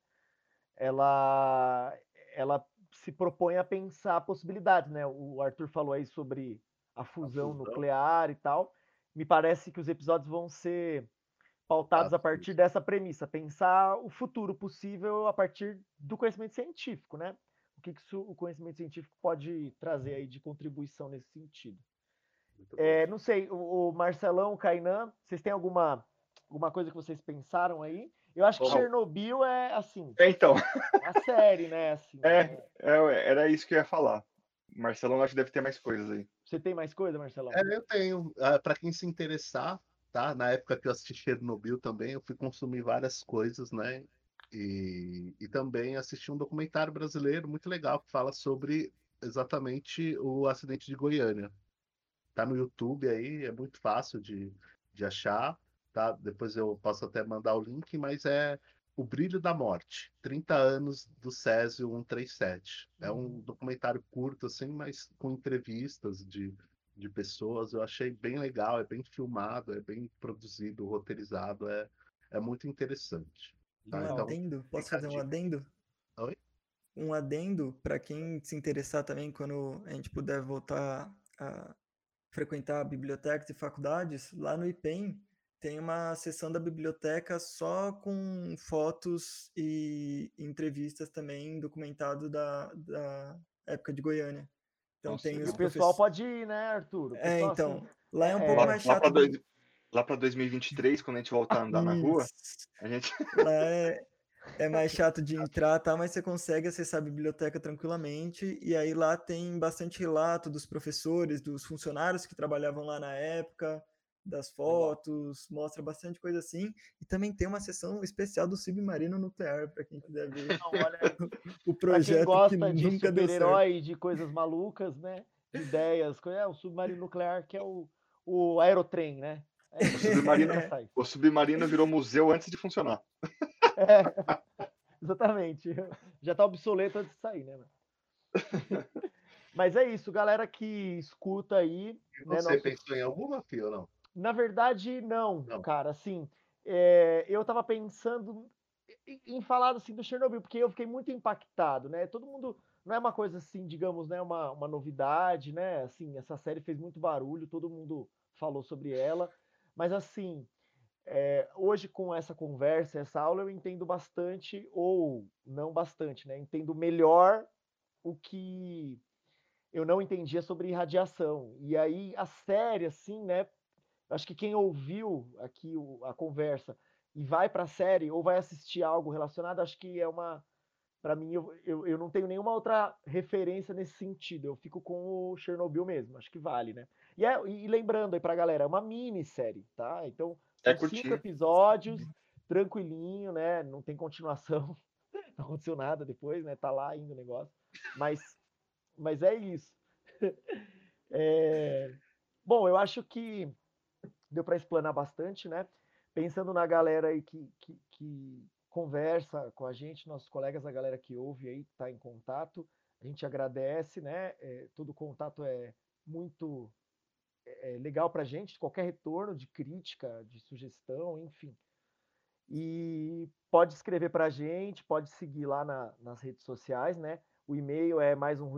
Ela, ela se propõe a pensar possibilidades, né? O Arthur falou aí sobre a fusão, fusão. nuclear e tal. Me parece que os episódios vão ser pautados a Exato, partir dessa premissa, pensar o futuro possível a partir do conhecimento científico, né? O que, que isso- o conhecimento científico pode trazer aí de contribuição nesse sentido. É, não sei, o, o Marcelão, o Kainan, vocês têm alguma, alguma coisa que vocês pensaram aí? Eu acho que Bom. Chernobyl é assim, É, então, a série, né? Assim, É. é, era isso que eu ia falar. Marcelão acho que deve ter mais coisas aí. Você tem mais coisa, Marcelão? É, eu tenho. Para quem se interessar, tá? Na época que eu assisti Chernobyl também, eu fui consumir várias coisas, né? E, e também assisti um documentário brasileiro muito legal que fala sobre exatamente o acidente de Goiânia. Tá no YouTube aí, é muito fácil de, de achar, tá? Depois eu posso até mandar o link, mas é O Brilho da Morte, 30 anos do Césio 137. É um documentário curto, assim, mas com entrevistas de, de pessoas. Eu achei bem legal, é bem filmado, é bem produzido, roteirizado, é, é muito interessante. Tá, Um então, adendo, posso fazer um adendo? Oi? Um adendo para quem se interessar também quando a gente puder voltar a frequentar bibliotecas e faculdades, lá no IPEM tem uma seção da biblioteca só com fotos e entrevistas também documentado da, da época de Goiânia. Então Nossa, tem os o pessoal pode ir, né, Arthur? É, então, assim, lá é um é, pouco Lá, mais lá chato. dois- lá pra 2023, quando a gente voltar a andar na rua, a gente. Lá é, é mais chato de entrar, tá? Mas você consegue acessar a biblioteca tranquilamente. E aí lá tem bastante relato dos professores, dos funcionários que trabalhavam lá na época, das fotos, mostra bastante coisa assim. E também tem uma seção especial do submarino nuclear, para quem quiser ver não, olha, o quem projeto que gosta de nunca deu certo. super-herói, de coisas malucas, né? De ideias, é o submarino nuclear que é o, o aerotrem, né? É, isso, submarino- sai. O submarino virou museu antes de funcionar. É, exatamente. Já tá obsoleto antes de sair, né? mano? Mas é isso, galera que escuta aí. E né, você nosso- pensou em alguma, Fio, ou não? Na verdade, não, Não. cara. Assim, é, eu tava pensando em, falar assim do Chernobyl, porque eu fiquei muito impactado, né? Todo mundo. Não é uma coisa assim, digamos, né? Uma, uma novidade, né? Assim, essa série fez muito barulho, todo mundo falou sobre ela. Mas assim, é, hoje com essa conversa, essa aula, eu entendo bastante, ou não bastante, né? Entendo melhor o que eu não entendia sobre radiação. E aí a série, assim, né? Acho que quem ouviu aqui o- a conversa e vai para a série ou vai assistir algo relacionado, acho que é uma. Para mim, eu, eu, eu não tenho nenhuma outra referência nesse sentido. Eu fico com o Chernobyl mesmo. Acho que vale, né? E, é- e lembrando aí pra galera, é uma minissérie, tá? Então, É são cinco episódios, tranquilinho, né? Não tem continuação. Não aconteceu nada depois, né? Tá lá ainda o negócio. Mas, mas é isso. É, Bom, eu acho que deu para explanar bastante, né? Pensando na galera aí que, que, que, conversa com a gente, nossos colegas, a galera que ouve aí, está em contato. A gente agradece, né? É, todo contato é muito é, legal para a gente, qualquer retorno de crítica, de sugestão, enfim. E pode escrever para a gente, pode seguir lá na, nas redes sociais, né? O e-mail é mais um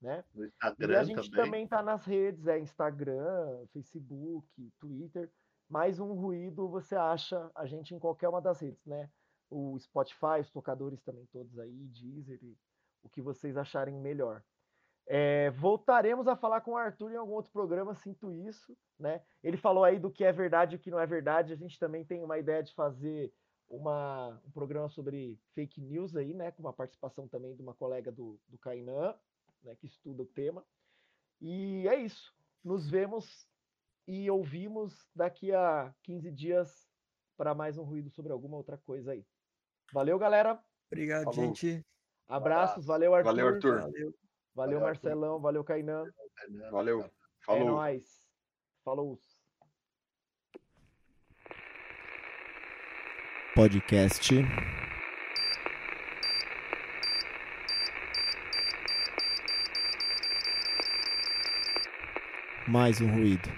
né? No E Instagram a gente também. também tá nas redes, é Instagram, Facebook, Twitter. Mais um ruído você acha a gente em qualquer uma das redes, né? O Spotify, os tocadores também todos aí, Deezer, e o que vocês acharem melhor. É, voltaremos a falar com o Arthur em algum outro programa, sinto isso, né? Ele falou aí do que é verdade e o que não é verdade. A gente também tem uma ideia de fazer uma, um programa sobre fake news aí, né? Com uma participação também de uma colega do, do Kainan, né? Que estuda o tema. E é isso. Nos vemos e ouvimos daqui a 15 dias para mais um ruído sobre alguma outra coisa aí. Valeu, galera. Obrigado, Falou. gente. Abraços. abraço. Valeu, Arthur. Valeu, Arthur. Valeu. Valeu, Valeu, Arthur. Marcelão. Valeu, Kainan. Valeu. É Falou. nóis. Falou. Podcast. Mais um ruído.